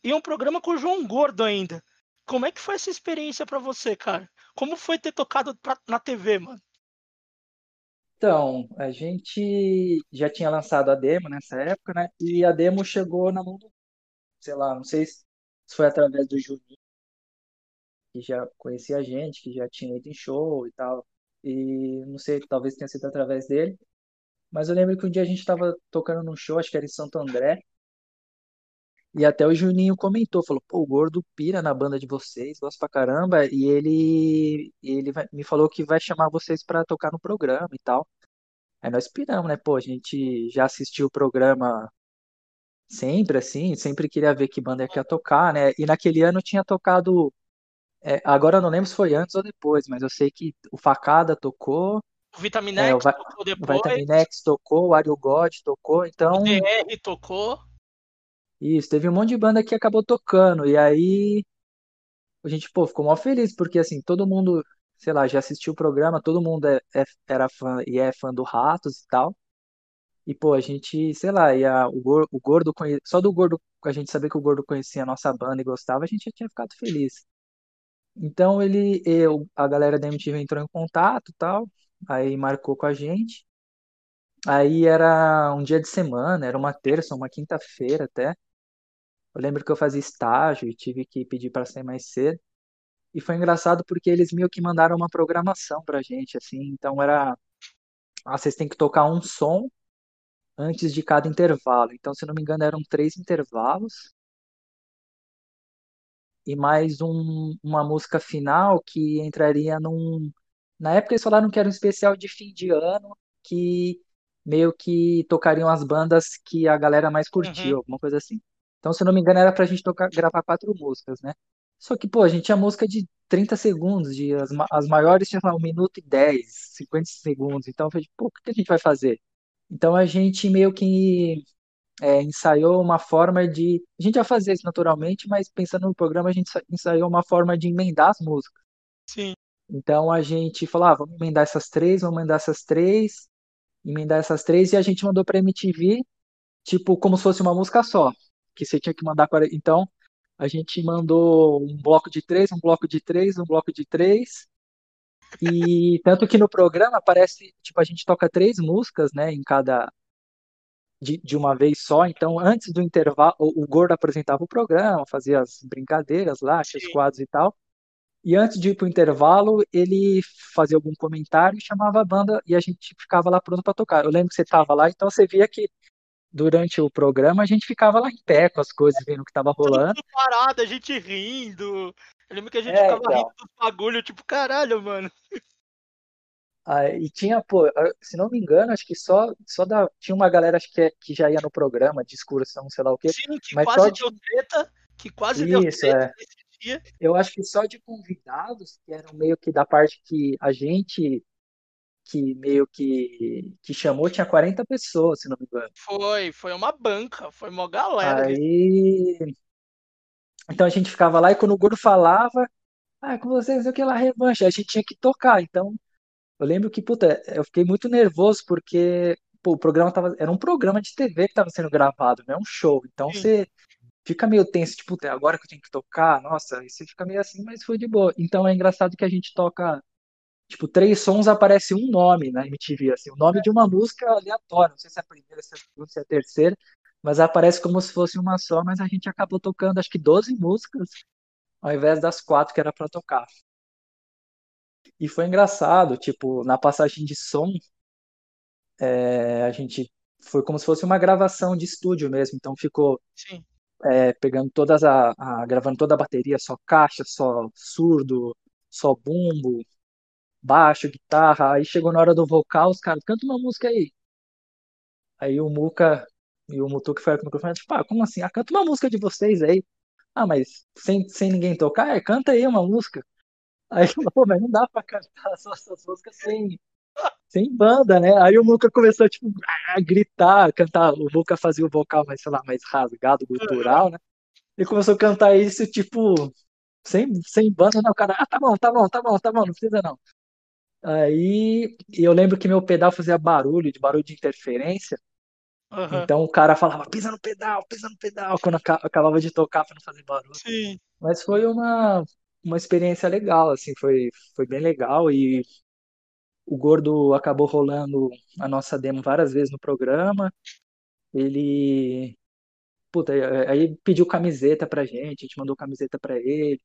Speaker 2: E um programa com o João Gordo ainda. Como é que foi essa experiência pra você, cara? Como foi ter tocado pra- na TV, mano?
Speaker 3: então, a gente já tinha lançado a demo nessa época, né? E a demo chegou na mão do, sei lá, não sei se foi através do Juninho, que já conhecia a gente, que já tinha ido em show e tal. E não sei, talvez tenha sido através dele. Mas eu lembro que um dia a gente estava tocando num show, acho que era em Santo André, e até o Juninho comentou, falou, pô, o Gordo pira na banda de vocês, gosta pra caramba, e ele, ele vai- me falou que vai chamar vocês pra tocar no programa e tal. Aí nós piramos, né? Pô, a gente já assistiu o programa sempre, assim, sempre queria ver que banda é que ia tocar, né? E naquele ano tinha tocado, é, agora eu não lembro se foi antes ou depois, mas eu sei que o Facada tocou,
Speaker 2: O
Speaker 3: é, o,
Speaker 2: Vitaminex
Speaker 3: Va-
Speaker 2: tocou
Speaker 3: o
Speaker 2: depois,
Speaker 3: Vitaminex tocou, o Ario God tocou,
Speaker 2: o
Speaker 3: então
Speaker 2: DR tocou.
Speaker 3: Isso, teve um monte de banda que acabou tocando, e aí a gente, pô, ficou mó feliz, porque assim, todo mundo, sei lá, já assistiu o programa, todo mundo é- é- era fã e é fã do Ratos e tal, e pô, a gente, sei lá, e a, o, Gor- o Gordo, só do Gordo, a gente saber que o Gordo conhecia a nossa banda e gostava, a gente já tinha ficado feliz. Então ele, eu, a galera da MTV entrou em contato tal, aí marcou com a gente, aí era um dia de semana, era uma terça, uma quinta-feira até, Eu lembro que eu fazia estágio e tive que pedir para sair mais cedo. E foi engraçado porque eles meio que mandaram uma programação pra gente, assim. Então era, ah, vocês têm que tocar um som antes de cada intervalo. Então, se não me engano, eram três intervalos e mais um, uma música final que entraria num. Na época eles falaram que era um especial de fim de ano que meio que tocariam as bandas que a galera mais curtiu,
Speaker 2: Uhum.
Speaker 3: alguma coisa assim. Então, se não me engano, era pra gente tocar, gravar quatro músicas, né? Só que, pô, a gente tinha música de 30 segundos, de, as, as maiores tinham lá, 1 minuto e 10, 50 segundos. Então, eu falei, pô, o que a gente vai fazer? Então, a gente meio que é, ensaiou uma forma de. A gente já fazia isso naturalmente, mas pensando no programa, a gente ensaiou uma forma de emendar as músicas.
Speaker 2: Sim.
Speaker 3: Então, a gente falou, ah, vamos emendar essas três, vamos emendar essas três, emendar essas três, e a gente mandou pra MTV, tipo, como se fosse uma música só, que você tinha que mandar. Então, a gente mandou um bloco de três, um bloco de três, um bloco de três. E tanto que no programa aparece, tipo, a gente toca três músicas, né, em cada de, de uma vez só. Então, antes do intervalo, o, o Gordo apresentava o programa, fazia as brincadeiras lá, os quadros e tal. E antes de ir pro intervalo, ele fazia algum comentário e chamava a banda e a gente ficava lá pronto para tocar. Eu lembro que você estava lá, então você via que durante o programa, a gente ficava lá em pé com as coisas, vendo o que tava rolando. Tudo
Speaker 2: parado, a gente rindo. Eu lembro que a gente é, ficava então. rindo dos bagulho, tipo, caralho, mano.
Speaker 3: Ah, e tinha, pô, se não me engano, acho que só, só da, tinha uma galera acho que, é, que já ia no programa de excursão, sei lá o quê.
Speaker 2: Sim, que mas quase deu treta, que quase Isso, deu treta
Speaker 3: é. Eu acho que só de convidados, que eram meio que da parte que a gente que meio que, que chamou tinha 40 pessoas, se não me engano.
Speaker 2: Foi, foi uma banca, foi uma galera.
Speaker 3: Aí. Então a gente ficava lá e quando o Gordo falava, ah, com vocês aquela revanche, a gente tinha que tocar. Então, eu lembro que, puta, eu fiquei muito nervoso porque pô, o programa tava. Era um programa de TV que estava sendo gravado, não é um show. Então Sim. você fica meio tenso, tipo, agora que eu tenho que tocar, nossa, e você fica meio assim, mas foi de boa. Então é engraçado que a gente toca tipo, três sons aparece um nome na MTV, assim, o nome de uma música aleatória, não sei se é a primeira, se é a segunda, se é a terceira, mas aparece como se fosse uma só, mas a gente acabou tocando acho que 12 músicas ao invés das quatro que era para tocar. E foi engraçado, tipo, na passagem de som, é, a gente foi como se fosse uma gravação de estúdio mesmo, então ficou é, pegando todas a, a, gravando toda a bateria, só caixa, só surdo, só bumbo, baixo, guitarra. Aí chegou na hora do vocal, os caras, canta uma música aí. Aí o Muca e o Mutu que foi com o microfone, tipo, ah, como assim? Ah, canta uma música de vocês aí. Ah, mas sem, sem ninguém tocar? É, canta aí uma música. (laughs) Aí falou, pô, mas não dá pra cantar só essas músicas sem, sem banda, né? Aí o Muca começou, tipo, a gritar, cantar. O Muca fazia o vocal mais, sei lá, mais rasgado, gutural, né? E começou a cantar isso, tipo, sem, sem banda, não, cara, ah, tá bom, tá bom, tá bom, tá bom, não precisa não. Aí eu lembro que meu pedal fazia barulho, de barulho de interferência. Uhum. Então o cara falava, pisa no pedal, pisa no pedal, quando acabava de tocar para não fazer barulho.
Speaker 2: Sim.
Speaker 3: Mas foi uma, uma experiência legal, assim, foi, foi bem legal e o Gordo acabou rolando a nossa demo várias vezes no programa. Ele puta, aí pediu camiseta pra gente, a gente mandou camiseta pra ele.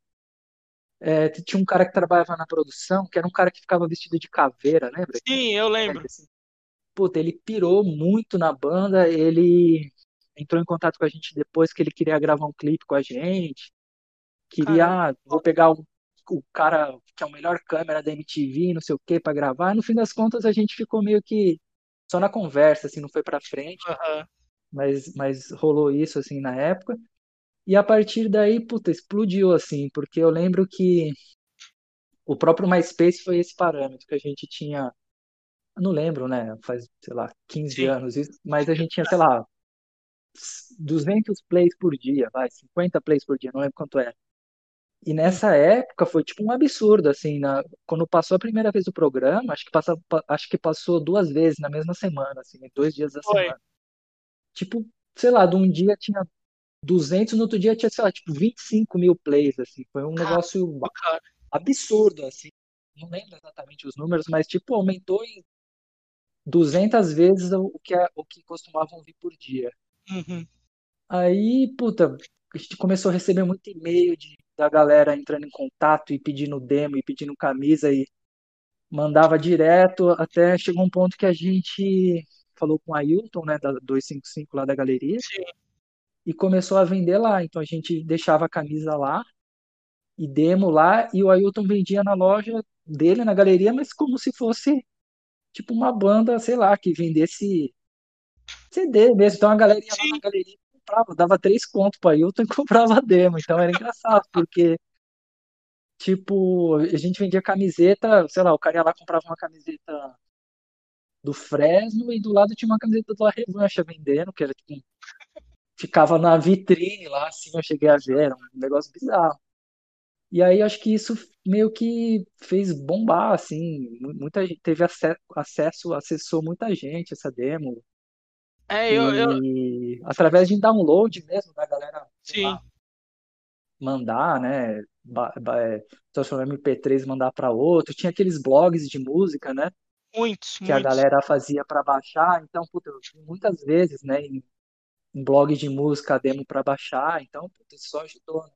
Speaker 3: É, tinha um cara que trabalhava na produção, que era um cara que ficava vestido de caveira, lembra?
Speaker 2: Sim, eu lembro.
Speaker 3: Puta, ele pirou muito na banda, ele entrou em contato com a gente depois que ele queria gravar um clipe com a gente. Queria, ah, vou pegar o, o, cara que é o melhor câmera da MTV, não sei o que, para gravar. No fim das contas, a gente ficou meio que só na conversa, assim, não foi para frente.
Speaker 2: Uhum.
Speaker 3: Mas, mas rolou isso, assim, na época. E a partir daí, puta, explodiu assim, porque eu lembro que o próprio MySpace foi esse parâmetro que a gente tinha, não lembro, né, faz, sei lá, 15 Sim. anos, mas a gente tinha, sei lá, 200 plays por dia, vai, 50 plays por dia, não lembro quanto era. E nessa época foi tipo um absurdo, assim, na, quando passou a primeira vez o programa, acho que, passa, acho que passou duas vezes na mesma semana, assim, dois dias da foi. semana. Tipo, sei lá, de um dia tinha 200, no outro dia tinha, sei lá, tipo, 25 mil plays, assim, foi um negócio absurdo, assim, não lembro exatamente os números, mas, tipo, aumentou em 200 vezes o que, o que costumavam vir por dia.
Speaker 2: Uhum.
Speaker 3: Aí, puta, a gente começou a receber muito e-mail de, da galera entrando em contato e pedindo demo e pedindo camisa e mandava direto, até chegou um ponto que a gente falou com a Ailton, né, da 255 lá da galeria,
Speaker 2: Sim
Speaker 3: e começou a vender lá. Então a gente deixava a camisa lá e demo lá e o Ailton vendia na loja dele, na galeria, mas como se fosse tipo uma banda, sei lá, que vendesse CD mesmo. Então a galera ia lá na galeria comprava, dava três contos para Ailton e (laughs) comprava demo. Então era engraçado, porque tipo, a gente vendia camiseta, sei lá, o cara ia lá comprava uma camiseta do Fresno e do lado tinha uma camiseta do La Revancha vendendo, que era tipo, ficava na vitrine lá, assim, eu cheguei a ver, era um negócio bizarro. E aí acho que isso meio que fez bombar, assim, muita gente teve acesso, acesso acessou muita gente essa demo.
Speaker 2: É, eu, eu...
Speaker 3: E através de download mesmo, da galera
Speaker 2: sim.
Speaker 3: lá, mandar, né? é, transformar MP3 e mandar para outro. Tinha aqueles blogs de música, né?
Speaker 2: Muitos,
Speaker 3: Que a
Speaker 2: muitos.
Speaker 3: galera fazia para baixar. Então, puta, eu muitas vezes, né? Em, em blog de música, demo para baixar. Então, isso só ajudou. né?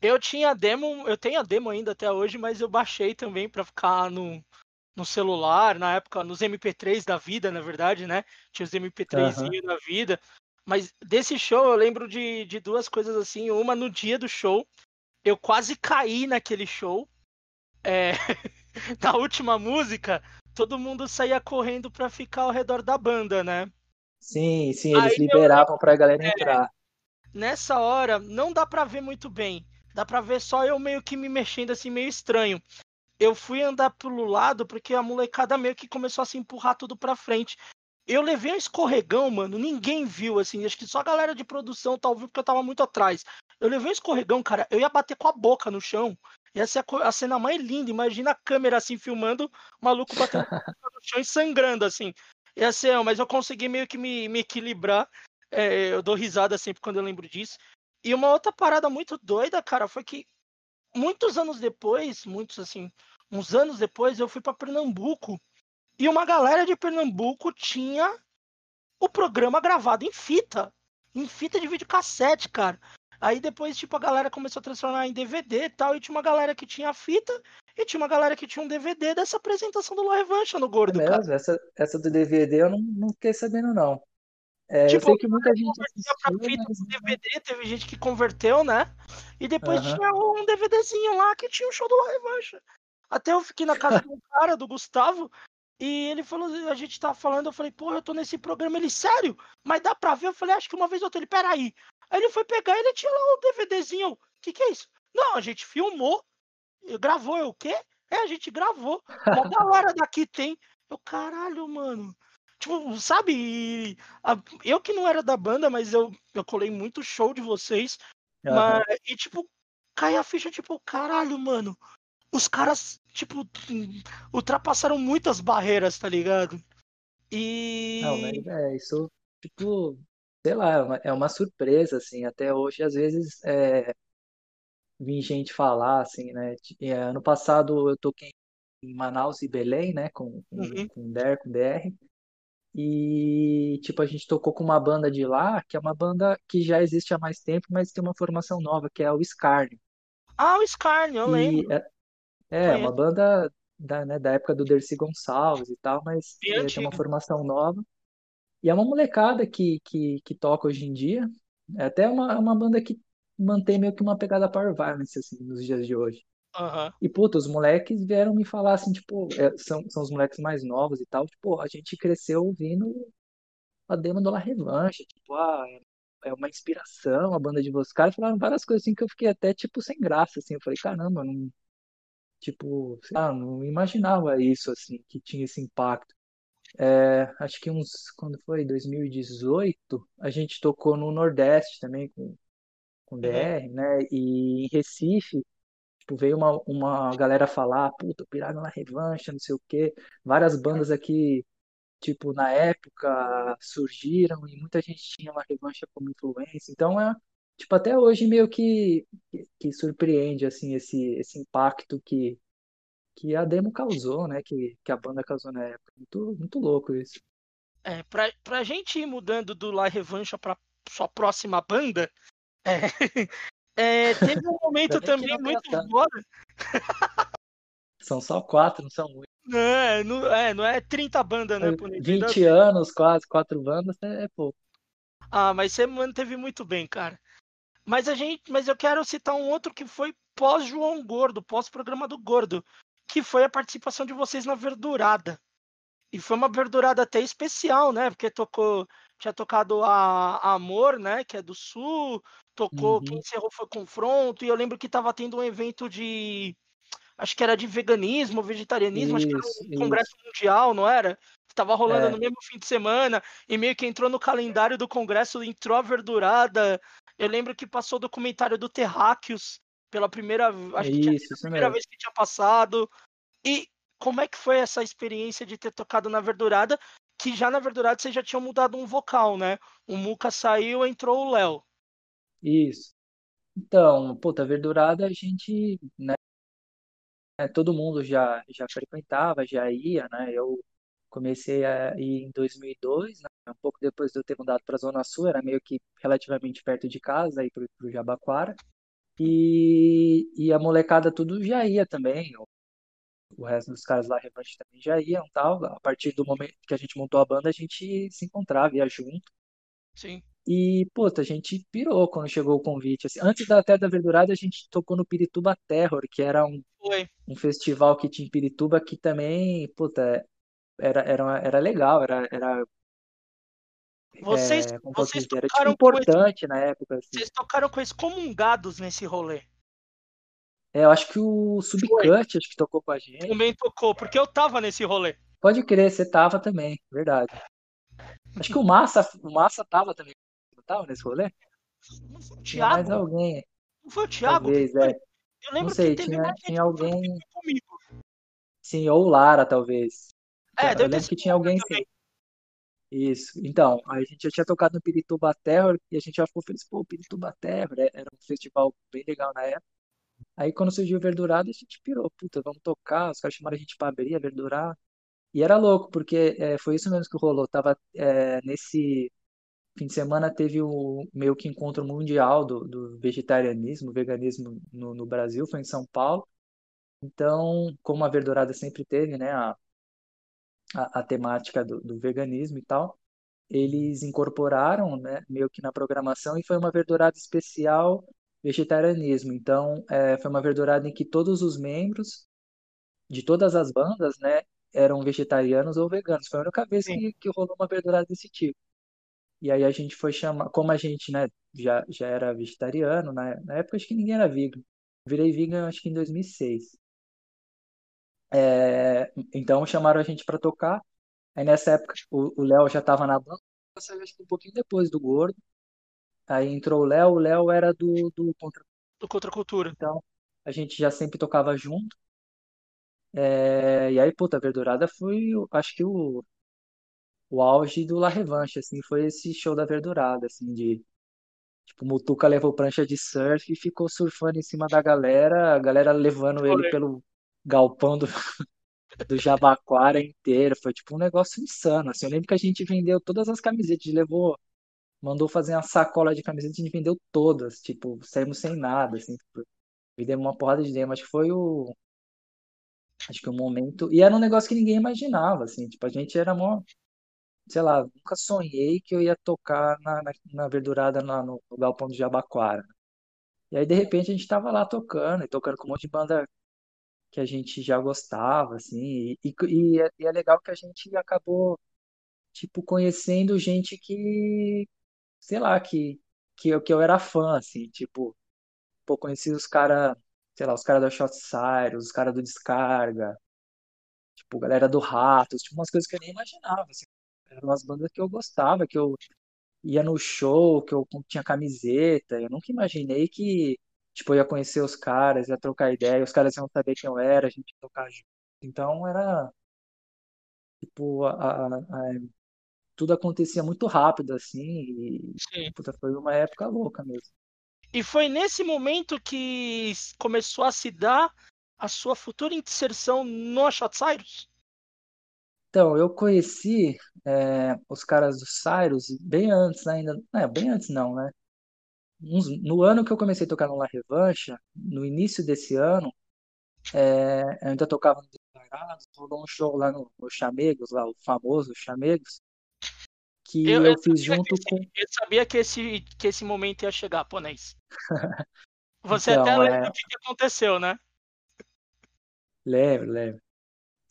Speaker 2: Eu tinha demo, eu tenho a demo ainda até hoje, mas eu baixei também pra ficar no, no celular, na época, nos MP3 da vida, na verdade, né? Tinha os MP3zinhos da vida. Mas desse show eu lembro de, de duas coisas assim. Uma no dia do show, eu quase caí naquele show. É, (laughs) na última música, todo mundo saía correndo pra ficar ao redor da banda, né?
Speaker 3: Sim, sim, eles
Speaker 2: Aí eu-
Speaker 3: liberavam pra galera entrar.
Speaker 2: Nessa hora, não dá pra ver muito bem. Dá pra ver só eu meio que me mexendo assim, meio estranho. Eu fui andar pelo lado porque a molecada meio que começou a se empurrar tudo pra frente. Eu levei um escorregão, mano, ninguém viu, assim, acho que só a galera de produção tá ouvindo porque eu tava muito atrás. Eu levei um escorregão, cara, eu ia bater com a boca no chão. Ia ser a, cena mais linda, imagina a câmera assim filmando, o maluco batendo no chão e sangrando, assim. Ia ser, mas eu consegui meio que me, me equilibrar. É, eu dou risada sempre quando eu lembro disso. E uma outra parada muito doida, cara, foi que muitos anos depois, muitos assim, uns anos depois, eu fui pra Pernambuco e uma galera de Pernambuco tinha o programa gravado em fita, em fita de videocassete, cara. Aí depois, tipo, a galera começou a transformar em DVD e tal, e tinha uma galera que tinha a fita e tinha uma galera que tinha um DVD dessa apresentação do La Revancha no
Speaker 3: É
Speaker 2: Gordo, cara.
Speaker 3: mesmo? Essa, essa do DVD eu não, não fiquei sabendo, não. É, eu
Speaker 2: Tipo,
Speaker 3: sei que muita gente
Speaker 2: convertia pra
Speaker 3: assistiu,
Speaker 2: fita
Speaker 3: mas
Speaker 2: DVD, teve gente que converteu, né? E depois tinha um DVDzinho lá que tinha o show do La Revancha. Até eu fiquei na casa um (laughs) cara, do Gustavo, e ele falou, a gente tava falando, eu falei, porra, eu tô nesse programa. Ele, sério? Mas dá pra ver? Eu falei, acho que uma vez ou outra. Ele, peraí. Aí ele foi pegar e ele tinha lá o DVDzinho. Eu, que que é isso? Não, a gente filmou, gravou. Eu, o quê? É, a gente gravou. Uma galera (laughs) daqui tem. Eu, caralho, mano. Tipo, sabe? eu que não era da banda, mas eu, eu colei muito show de vocês.
Speaker 3: Aham.
Speaker 2: Mas, e tipo, cai a ficha, tipo, caralho, mano. Os caras, tipo, ultrapassaram muitas barreiras, tá ligado? E.
Speaker 3: Não, mas é, isso, tipo, sei lá, é uma, é uma surpresa, assim, até hoje, às vezes, é, vi gente falar, assim, né, é, ano passado eu toquei em Manaus e Belém, né, com, com,
Speaker 2: Uhum.
Speaker 3: com o Der, com o DR, e, tipo, a gente tocou com uma banda de lá, que é uma banda que já existe há mais tempo, mas tem uma formação nova, que é o Scarne,
Speaker 2: Ah, o Scarne, eu lembro.
Speaker 3: é, é uma
Speaker 2: Conheço.
Speaker 3: banda da, né, da época do Dercy Gonçalves e tal, mas é, tem uma formação nova, E é uma molecada que, que, que toca hoje em dia. É até uma, uma banda que mantém meio que uma pegada power violence, assim, nos dias de hoje.
Speaker 2: Aham.
Speaker 3: E, puta, os moleques vieram me falar assim, tipo, é, são, são os moleques mais novos e tal, tipo, a gente cresceu ouvindo a demo do La Revanche, tipo, ah, é, é uma inspiração a banda de vocês. Os caras falaram várias coisas assim que eu fiquei até, tipo, sem graça, assim. Eu falei, caramba, não, tipo, sei lá, não imaginava isso, assim, que tinha esse impacto. É, acho que uns, quando foi? 2018, a gente tocou no Nordeste também com, com
Speaker 2: Uhum.
Speaker 3: DR, né? E em Recife, tipo, veio uma, uma galera falar, puta, Pirata na Revancha, não sei o quê. Várias bandas aqui, tipo, na época surgiram e muita gente tinha uma revancha como influência. Então, é, tipo, até hoje meio que, que, que surpreende, assim, esse, esse impacto que, que a demo causou, né? Que, que a banda causou na época. Muito, muito louco isso.
Speaker 2: É, pra, pra gente ir mudando do La Revancha pra sua próxima banda, é, (laughs) é, teve um momento também muito foda. (laughs)
Speaker 3: São só quatro, não são muitos.
Speaker 2: Não é, não é, não é 30 bandas, né, por Nintendo
Speaker 3: 20 anos, quase, quatro bandas, é, é pouco.
Speaker 2: Ah, mas você manteve muito bem, cara. Mas a gente, mas eu quero citar um outro que foi pós João Gordo, pós programa do Gordo, que foi a participação de vocês na Verdurada. E foi uma verdurada até especial, né? Porque tocou, tinha tocado a, a Amor, né? Que é do Sul, tocou,
Speaker 3: Uhum.
Speaker 2: quem encerrou foi Confronto, e eu lembro que tava tendo um evento de. Acho que era de veganismo, vegetarianismo, acho que era
Speaker 3: Isso,
Speaker 2: um congresso
Speaker 3: isso.
Speaker 2: mundial, não era? Tava rolando no
Speaker 3: É,
Speaker 2: mesmo fim de semana, e meio que entrou no calendário do congresso, entrou a verdurada. Eu lembro que passou o documentário do Terráqueos pela primeira, acho que tinha
Speaker 3: isso,
Speaker 2: primeira
Speaker 3: mesmo.
Speaker 2: vez que tinha passado. E como é que foi essa experiência de ter tocado na Verdurada? Que já na Verdurada você já tinha mudado um vocal, né? O Muca saiu, entrou o Léo.
Speaker 3: Isso. Então, puta, verdurada a gente, né, todo mundo já já frequentava, já ia, né? Eu comecei a ir em 2002, né? Um pouco depois de eu ter mudado para a Zona Sul, era meio que relativamente perto de casa, aí pro, pro Jabaquara. E, e a molecada tudo já ia também. O, resto dos caras lá, Revanche, também já iam, tal. A partir do momento que a gente montou a banda, a gente se encontrava, ia junto.
Speaker 2: Sim.
Speaker 3: E, puta, a gente pirou quando chegou o convite. Assim, antes da Terra da Verdurada, a gente tocou no Pirituba Terror, que era um, um festival que tinha em Pirituba que também, puta, era, era, era legal, era, era
Speaker 2: Vocês,
Speaker 3: é,
Speaker 2: vocês
Speaker 3: dizer, tipo
Speaker 2: tocaram com esse,
Speaker 3: importante na época, assim.
Speaker 2: vocês tocaram com esses comungados nesse rolê.
Speaker 3: É, eu acho que o. Subcut, acho que tocou com a gente.
Speaker 2: Também tocou, porque eu tava nesse rolê.
Speaker 3: Pode crer, você tava também, verdade. Acho que o Massa, o Massa tava também, não tava nesse rolê?
Speaker 2: Não foi o
Speaker 3: Tinha mais
Speaker 2: Thiago?
Speaker 3: alguém,
Speaker 2: Não foi o Thiago que
Speaker 3: talvez, é.
Speaker 2: Eu
Speaker 3: Não
Speaker 2: lembro que
Speaker 3: sei,
Speaker 2: teve
Speaker 3: tinha, tinha
Speaker 2: que
Speaker 3: alguém,
Speaker 2: comigo.
Speaker 3: sim, ou Lara, talvez.
Speaker 2: É,
Speaker 3: Eu lembro que tinha alguém, sim. Isso. Então, a gente já tinha tocado no Pirituba Terror e a gente já ficou feliz, pô, Pirituba Terror, é- era um festival bem legal na época. Aí quando surgiu o Verdurado, a gente pirou, puta, vamos tocar, os caras chamaram a gente pra abrir a Verdurado. E era louco, porque é, foi isso mesmo que rolou. Tava é, nesse fim de semana teve o meio que encontro mundial do, do vegetarianismo, veganismo no, no Brasil, foi em São Paulo. Então, como a Verdurada sempre teve, né, a, a, a temática do, do veganismo e tal, eles incorporaram, né, meio que na programação e foi uma verdurada especial vegetarianismo. Então, é, foi uma verdurada em que todos os membros de todas as bandas, né, eram vegetarianos ou veganos. Foi a única vez que, que rolou uma verdurada desse tipo. E aí a gente foi chamar, como a gente, né, já, já era vegetariano, na, na época acho que ninguém era vegan. Virei vegan acho que em 2006. É, então chamaram a gente para tocar. Aí nessa época o Léo já estava na banda, saiu acho que um pouquinho depois do Gordo. Aí entrou o Léo, o Léo era do, do Contra.
Speaker 2: Do.
Speaker 3: Então a gente já sempre tocava junto. É, e aí, puta, a Verdurada foi, acho que o, o auge do La Revanche, assim, foi esse show da Verdurada, assim, de, tipo, o Mutuca levou prancha de surf e ficou surfando em cima da galera, a galera levando ele pelo galpão do, (laughs) do Jabaquara inteiro, foi tipo um negócio insano, assim, eu lembro que a gente vendeu todas as camisetas, levou, mandou fazer uma sacola de camisetas, a gente vendeu todas, tipo, saímos sem nada, assim, tipo, vendemos uma porrada de demo, acho que foi o, acho que o momento, e era um negócio que ninguém imaginava, assim, tipo, a gente era mó, sei lá, nunca sonhei que eu ia tocar na, na, na verdurada lá no, no galpão do Jabaquara. E aí, de repente, a gente tava lá tocando, e tocando com um monte de banda que a gente já gostava, assim, e, e, é, e é legal que a gente acabou, tipo, conhecendo gente que, sei lá, que, que, eu, que eu era fã, assim, tipo, pô, conheci os caras, sei lá, os caras da Shot Cyrus, os caras do Descarga, tipo, galera do Ratos, tipo, umas coisas que eu nem imaginava, assim. Eram umas bandas que eu gostava, que eu ia no show, que eu tinha camiseta. Eu nunca imaginei que, tipo, eu ia conhecer os caras, ia trocar ideia, os caras iam saber quem eu era, a gente ia tocar junto. Então era, tipo, a, a- a- tudo acontecia muito rápido, assim, e,
Speaker 2: Sim.
Speaker 3: puta, foi uma época louca mesmo.
Speaker 2: E foi nesse momento que começou a se dar a sua futura inserção no Shot Cyrus?
Speaker 3: Então, eu conheci é, os caras do Cyrus bem antes ainda, é, bem antes não, né? Uns- no ano que eu comecei a tocar no La Revancha, no início desse ano, É, eu ainda tocava no Declarados, rolou um show lá no, no Chamegos, lá, o famoso Chamegos, que
Speaker 2: Eu, eu
Speaker 3: eu fiz junto
Speaker 2: esse,
Speaker 3: com.
Speaker 2: eu sabia que esse, que esse momento ia chegar, Ponês. (laughs) Você até
Speaker 3: Então,
Speaker 2: lembra
Speaker 3: é,
Speaker 2: o que, que aconteceu, né?
Speaker 3: lembro, lembro.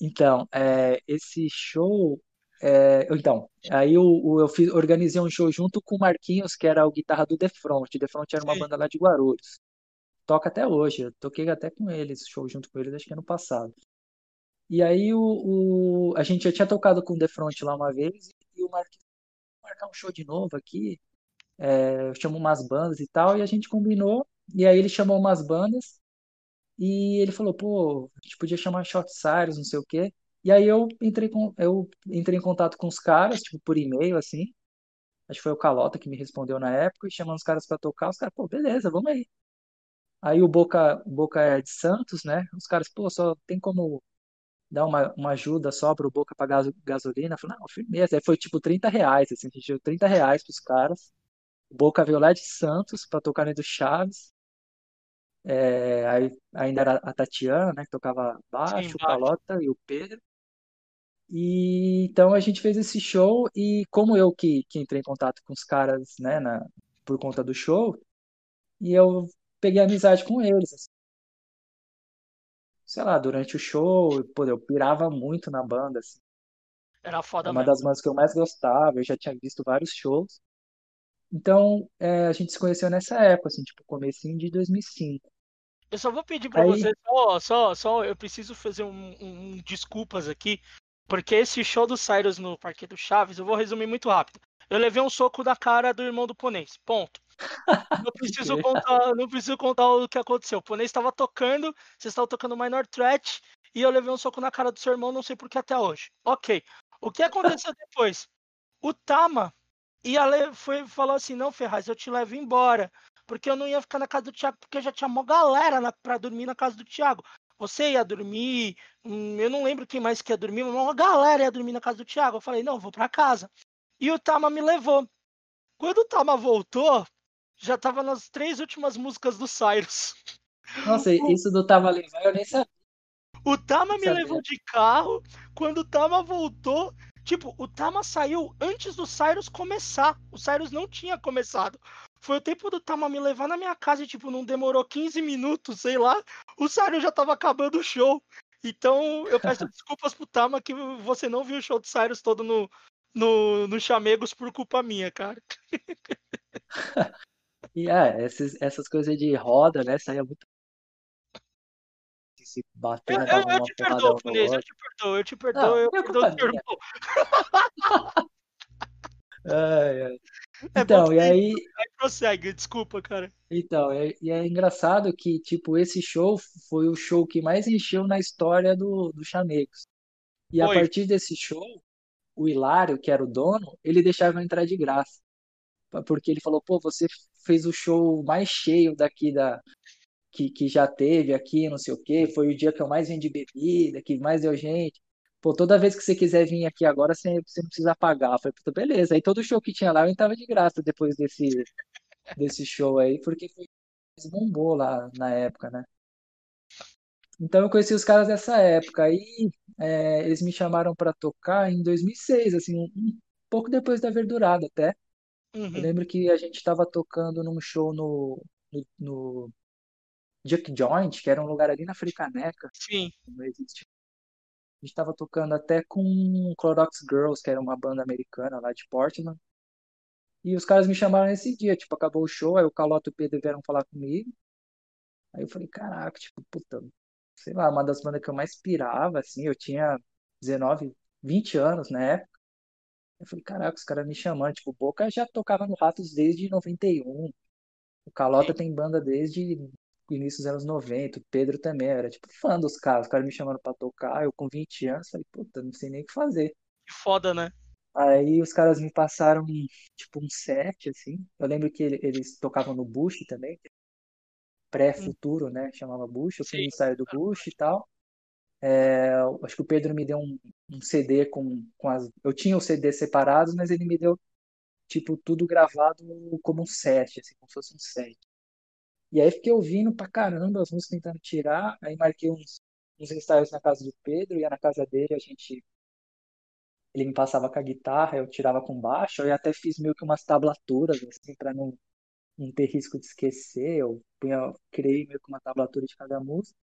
Speaker 3: Então, é, esse show é, então, aí eu, eu fiz, organizei um show junto com o Marquinhos, que era o guitarra do Defront. O Defront era uma
Speaker 2: Sim.
Speaker 3: banda lá de Guarulhos. Toca até hoje. Eu toquei até com eles, show junto com eles, acho que ano passado. E aí o, o- a gente já tinha tocado com o Defront lá uma vez, e o Marquinhos marcar um show de novo aqui. É, eu chamo umas bandas e tal, e a gente combinou. E aí ele chamou umas bandas. E ele falou, pô, a gente podia chamar Short Cyrus, não sei o quê. E aí eu entrei com, eu entrei em contato com os caras, tipo, por e-mail, assim. Acho que foi o Calota que me respondeu na época, e chamando os caras pra tocar. Os caras, pô, beleza, vamos aí. Aí o Boca, o Boca é de Santos, né? Os caras, pô, só tem como dar uma, uma ajuda só pro Boca pagar gaso- gasolina? Eu falei, não, firmeza. Aí foi tipo 30 reais, assim, a gente deu 30 reais pros caras. O Boca veio lá de Santos pra tocar no do Chaves. É, aí ainda era a Tatiana, né, que tocava
Speaker 2: Sim,
Speaker 3: baixo, o. Calota e o Pedro. E então a gente fez esse show e como eu que, que entrei em contato com os caras, né, na, por conta do show, e eu peguei amizade com eles. assim. Sei lá, durante o show, pô, eu pirava muito na banda, assim.
Speaker 2: Era foda
Speaker 3: uma
Speaker 2: mesmo.
Speaker 3: das bandas que eu mais gostava, eu já tinha visto vários shows. Então, é, a gente se conheceu nessa época, assim, tipo, comecinho de 2005.
Speaker 2: Eu só vou pedir pra
Speaker 3: Aí,
Speaker 2: você, só, só, só, eu preciso fazer um, um- um desculpas aqui, porque esse show do Cyrus no Parque do Chaves, eu vou resumir muito rápido. Eu levei um soco da cara do irmão do Ponês, ponto. Não preciso contar, não preciso contar o que aconteceu. O Ponês estava tocando, vocês estavam tocando Minor Threat, e eu levei um soco na cara do seu irmão, não sei por que até hoje. Ok. O que aconteceu (laughs) depois? O Tama ia le- foi, falou assim: não, Ferraz, eu te levo embora. Porque eu não ia ficar na casa do Thiago, porque já tinha uma galera na, pra dormir na casa do Thiago. Você ia dormir, hum, eu não lembro quem mais que ia dormir, mas uma galera ia dormir na casa do Thiago. Eu falei: não, vou pra casa. E o Tama me levou. Quando o Tama voltou, já tava nas três últimas músicas do Cyrus.
Speaker 3: Nossa, isso do Tava Levar eu nem sabia,
Speaker 2: o Tama me levou
Speaker 3: sabia.
Speaker 2: de carro. Quando o Tama voltou, tipo, o Tama saiu antes do Cyrus começar. O Cyrus não tinha começado. Foi o tempo do Tama me levar na minha casa e, tipo, não demorou 15 minutos, sei lá. O Cyrus já tava acabando o show. Então, eu peço (laughs) desculpas pro Tama que você não viu o show do Cyrus todo no, no, no Chamegos por culpa minha, cara. (laughs)
Speaker 3: E é, esses, essas coisas de roda, né? Saía muito se
Speaker 2: Eu,
Speaker 3: batendo,
Speaker 2: eu, eu
Speaker 3: uma
Speaker 2: te perdoo, Funês, eu te perdoo, eu te perdoo,
Speaker 3: Não,
Speaker 2: eu
Speaker 3: é
Speaker 2: perdoo seu
Speaker 3: minha.
Speaker 2: irmão. (laughs)
Speaker 3: Ai, ai.
Speaker 2: É
Speaker 3: Então, e
Speaker 2: aí,
Speaker 3: aí,
Speaker 2: prossegue, desculpa, cara.
Speaker 3: então, é- e é engraçado que, tipo, esse show foi o show que mais encheu na história do, do Chamegos. E a
Speaker 2: Foi.
Speaker 3: partir desse show, o Hilário, que era o dono, ele deixava entrar de graça. Porque ele falou, pô, você fez o show mais cheio daqui da, que, que já teve aqui, não sei o quê. Foi o dia que eu mais vendi bebida, que mais deu gente. Pô, toda vez que você quiser vir aqui agora, você, você não precisa pagar. Eu falei, puta, beleza. Aí todo show que tinha lá eu entrava de graça depois desse, desse show aí, porque foi bombou lá na época, né? Então eu conheci os caras dessa época. Aí é, eles me chamaram para tocar em 2006, assim, um, pouco depois da Verdurada até. Eu
Speaker 2: Uhum.
Speaker 3: lembro que a gente estava tocando num show no, no, no Joint, que era um lugar ali na Fricaneca,
Speaker 2: Sim.
Speaker 3: não existe. A gente estava tocando até com Clorox Girls, que era uma banda americana lá de Portland. E os caras me chamaram nesse dia, tipo, acabou o show, aí o Calota e o Pedro vieram falar comigo. Aí eu falei, caraca, tipo, puta, sei lá, uma das bandas que eu mais pirava, assim, eu tinha 19, 20 anos na época. Eu falei, caraca, os caras me chamando, tipo, Boca já tocava no Ratos desde 91. O Calota tem banda desde início dos anos 90, o Pedro também, era tipo fã dos caras, os caras me chamando pra tocar, eu com 20 anos, falei, puta, não sei nem o que fazer.
Speaker 2: Que foda, né?
Speaker 3: Aí os caras me passaram, tipo, um set, assim. Eu lembro que ele- eles tocavam no Bush também, pré-futuro, né? Chamava Bush. Eu fui no
Speaker 2: Sim.
Speaker 3: ensaio do Bush e tal. É, acho que o Pedro me deu um, um CD com, com as. Eu tinha os CDs separados, mas ele me deu, tipo, tudo gravado como um set, assim, como se fosse um set. E aí fiquei ouvindo pra caramba as músicas tentando tirar. Aí marquei uns, uns ensaios na casa do Pedro, ia na casa dele, a gente. Ele me passava com a guitarra, eu tirava com baixo. Eu até fiz meio que umas tablaturas, assim, pra não, não ter risco de esquecer. Eu punha, criei meio que uma tablatura de cada música.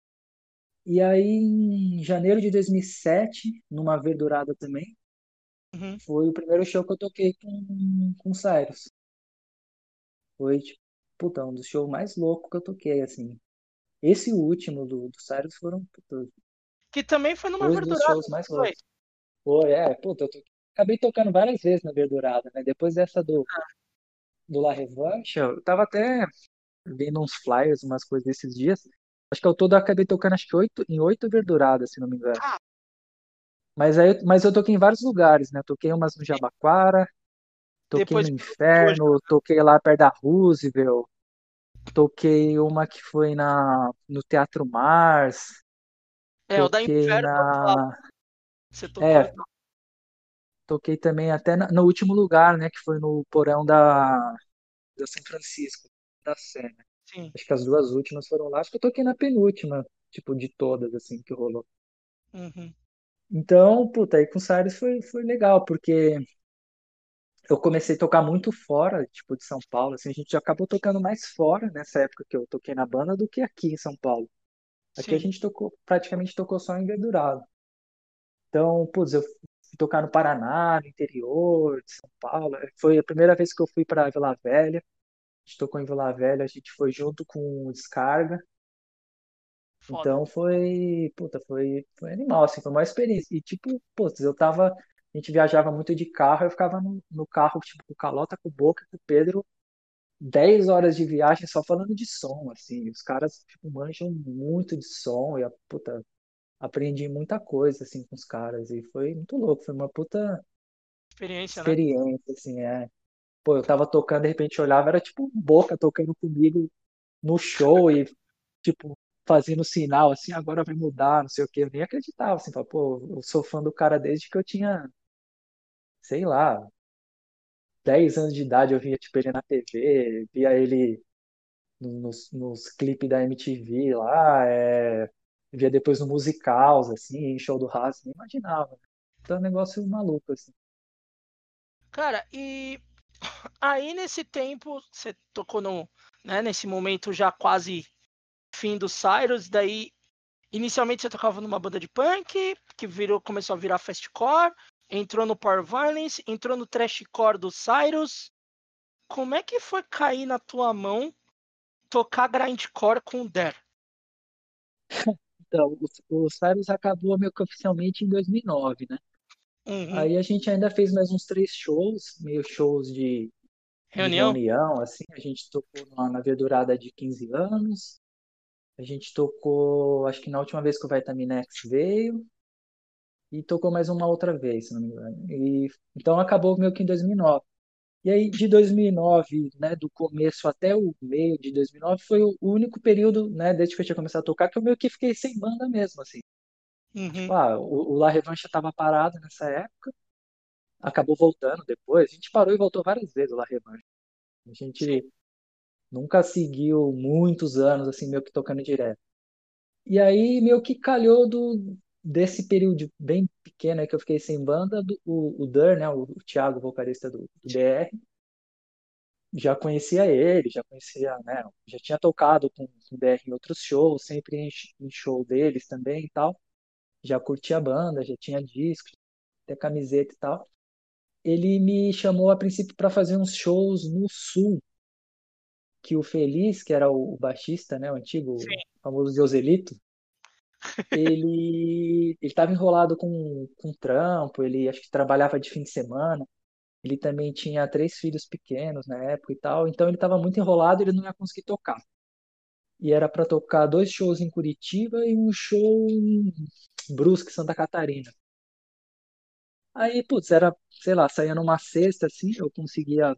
Speaker 3: E aí, em janeiro de 2007, numa verdurada também,
Speaker 2: Uhum.
Speaker 3: foi o primeiro show que eu toquei com, com o Cyrus. Foi, tipo, puta, um dos shows mais loucos que eu toquei, assim. Esse último do, do Cyrus foram, puta,
Speaker 2: Que também foi numa
Speaker 3: dois dos
Speaker 2: verdurada,
Speaker 3: shows mais loucos. Foi, é, puta, eu to- acabei tocando várias vezes na Verdurada, né? Depois dessa do, do La Revanche, eu tava até vendo uns flyers, umas coisas desses dias. Acho que ao todo eu acabei tocando acho que oito, em oito Verduradas, se não me engano.
Speaker 2: Ah,
Speaker 3: Mas aí, mas eu toquei em vários lugares, né? Toquei umas no Jabaquara, toquei
Speaker 2: depois
Speaker 3: no. Inferno, toquei lá perto da Roosevelt, toquei uma que foi na, no Teatro Mars,
Speaker 2: É, o da
Speaker 3: toquei
Speaker 2: Inferno,
Speaker 3: na.
Speaker 2: você tocou.
Speaker 3: É, toquei também até na- no último lugar, né? Que foi no porão da, da São Francisco, da Sé, né?
Speaker 2: Sim.
Speaker 3: Acho que as duas últimas foram lá. Acho que eu toquei na penúltima, tipo, de todas, assim, que rolou.
Speaker 2: Uhum.
Speaker 3: Então, puta, aí com o Cyrus foi, foi legal, porque eu comecei a tocar muito fora, tipo, de São Paulo, assim, a gente acabou tocando mais fora nessa época que eu toquei na banda do que aqui em São Paulo. Aqui a
Speaker 2: Sim.
Speaker 3: gente tocou, praticamente tocou só em Verdurado. Então, putz, eu fui tocar no Paraná, no interior de São Paulo. Foi a primeira vez que eu fui para Vila Velha. A gente tocou em Vila Velha, a gente foi junto com o Descarga.
Speaker 2: Foda.
Speaker 3: Então foi, puta, foi, foi animal, assim, foi uma experiência. E tipo, putz, eu tava, a gente viajava muito de carro, eu ficava no, no carro, tipo, com o Calota, com o Boca, com o Pedro, 10 horas de viagem só falando de som, assim. Os caras, tipo, manjam muito de som e, a, puta, aprendi muita coisa, assim, com os caras. E foi muito louco, foi uma puta
Speaker 2: Experiência, né?
Speaker 3: experiência, assim, é. Pô, eu tava tocando, de repente eu olhava, era tipo Boca tocando comigo no show e, tipo, fazendo sinal, assim, agora vai mudar, não sei o quê. Eu nem acreditava, assim, falava, pô, eu sou fã do cara desde que eu tinha, sei lá, 10 anos de idade, eu via, tipo, ele na TV, via ele nos, nos clipes da MTV lá, é, via depois no musicals, assim, em show do Haas, nem imaginava. Né? Então é um negócio maluco, assim.
Speaker 2: Cara, e (coughs) aí nesse tempo, você tocou no, né, nesse momento já quase fim do Cyrus, daí inicialmente você tocava numa banda de punk, que virou, começou a virar fastcore, entrou no Power Violence, entrou no trashcore do Cyrus. Como é que foi cair na tua mão tocar grindcore com o Der? (laughs)
Speaker 3: Então, o, o Cyrus acabou meio que oficialmente em 2009, né?
Speaker 2: Uhum.
Speaker 3: Aí a gente ainda fez mais uns três shows, meio shows de, de
Speaker 2: Reunião?
Speaker 3: reunião, assim. A gente tocou na, na Verdurada de 15 anos. A gente tocou, acho que na última vez que o Vitaminex veio. E tocou mais uma outra vez, se não me engano. E, então acabou meio que em 2009. E aí, de 2009, né, do começo até o meio de 2009, foi o único período, né, desde que eu tinha começado a tocar, que eu meio que fiquei sem banda mesmo, assim.
Speaker 2: Uhum.
Speaker 3: Tipo, ah, o, o La Revanche estava parado nessa época, acabou voltando depois. A gente parou e voltou várias vezes o La Revanche. A gente
Speaker 2: Sim.
Speaker 3: nunca seguiu muitos anos, assim, meio que tocando direto. E aí, meio que calhou do, desse período bem pequeno aí que eu fiquei sem banda, do, o, o Dur, né, o, o Thiago, vocalista do, do BR, já conhecia ele, já conhecia, né, já tinha tocado com, com o BR em outros shows, sempre em, em show deles também e tal. Já curtia a banda, já tinha disco, até camiseta e tal. Ele me chamou a princípio para fazer uns shows no Sul, que o Feliz, que era o, o baixista, né, o antigo,
Speaker 2: Sim.
Speaker 3: famoso Joselito, ele estava enrolado com, com trampo, ele acho que trabalhava de fim de semana. Ele também tinha três filhos pequenos na época e tal, então ele estava muito enrolado, ele não ia conseguir tocar. E era para tocar dois shows em Curitiba e um show em Brusque, Santa Catarina. Aí, putz, era, sei lá, saía numa sexta assim, eu conseguia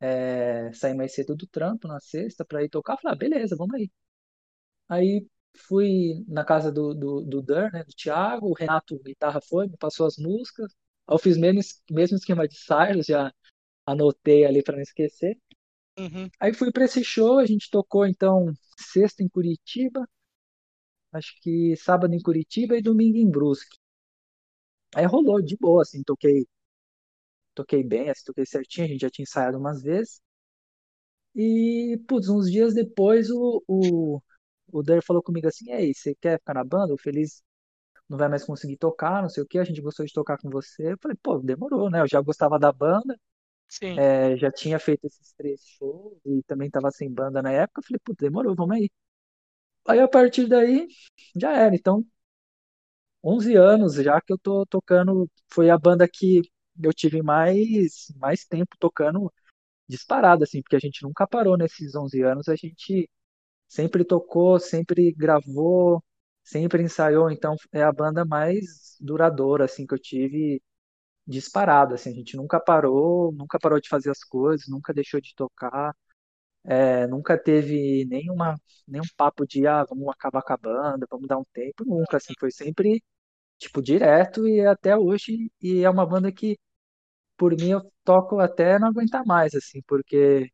Speaker 3: é, sair mais cedo do trampo na sexta para ir tocar. Falei, ah, beleza, vamos aí. Aí fui na casa do, do, do Dan, né, do Thiago, o Renato Guitarra foi, me passou as músicas. Eu fiz mesmo, mesmo esquema de Cyrus, já anotei ali para não esquecer.
Speaker 2: Uhum.
Speaker 3: Aí fui para esse show, a gente tocou então sexta em Curitiba, acho que sábado em Curitiba e domingo em Brusque. Aí rolou de boa, assim, toquei, toquei bem, assim, toquei certinho, a gente já tinha ensaiado umas vezes. E, putz, uns dias depois o, o, o Der falou comigo assim, e aí, você quer ficar na banda? O Feliz não vai mais conseguir tocar, não sei o que, a gente gostou de tocar com você. Eu falei, pô, demorou, né? Eu já gostava da banda,
Speaker 2: Sim.
Speaker 3: é, já tinha feito esses três shows e também tava sem banda na época. Eu falei, pô, demorou, vamos aí. Aí a partir daí, já era. Então, 11 anos já que eu tô tocando, foi a banda que eu tive mais, mais tempo tocando disparado, assim, porque a gente nunca parou nesses 11 anos, a gente sempre tocou, sempre gravou, sempre ensaiou, então é a banda mais duradoura, assim, que eu tive disparado, assim, a gente nunca parou, nunca parou de fazer as coisas, nunca deixou de tocar, é, nunca teve nenhuma, nenhum papo de, ah, vamos acabar com a banda, vamos dar um tempo, nunca, assim, foi sempre, tipo, direto e até hoje, e é uma banda que, por mim, eu toco até não aguentar mais, assim, porque,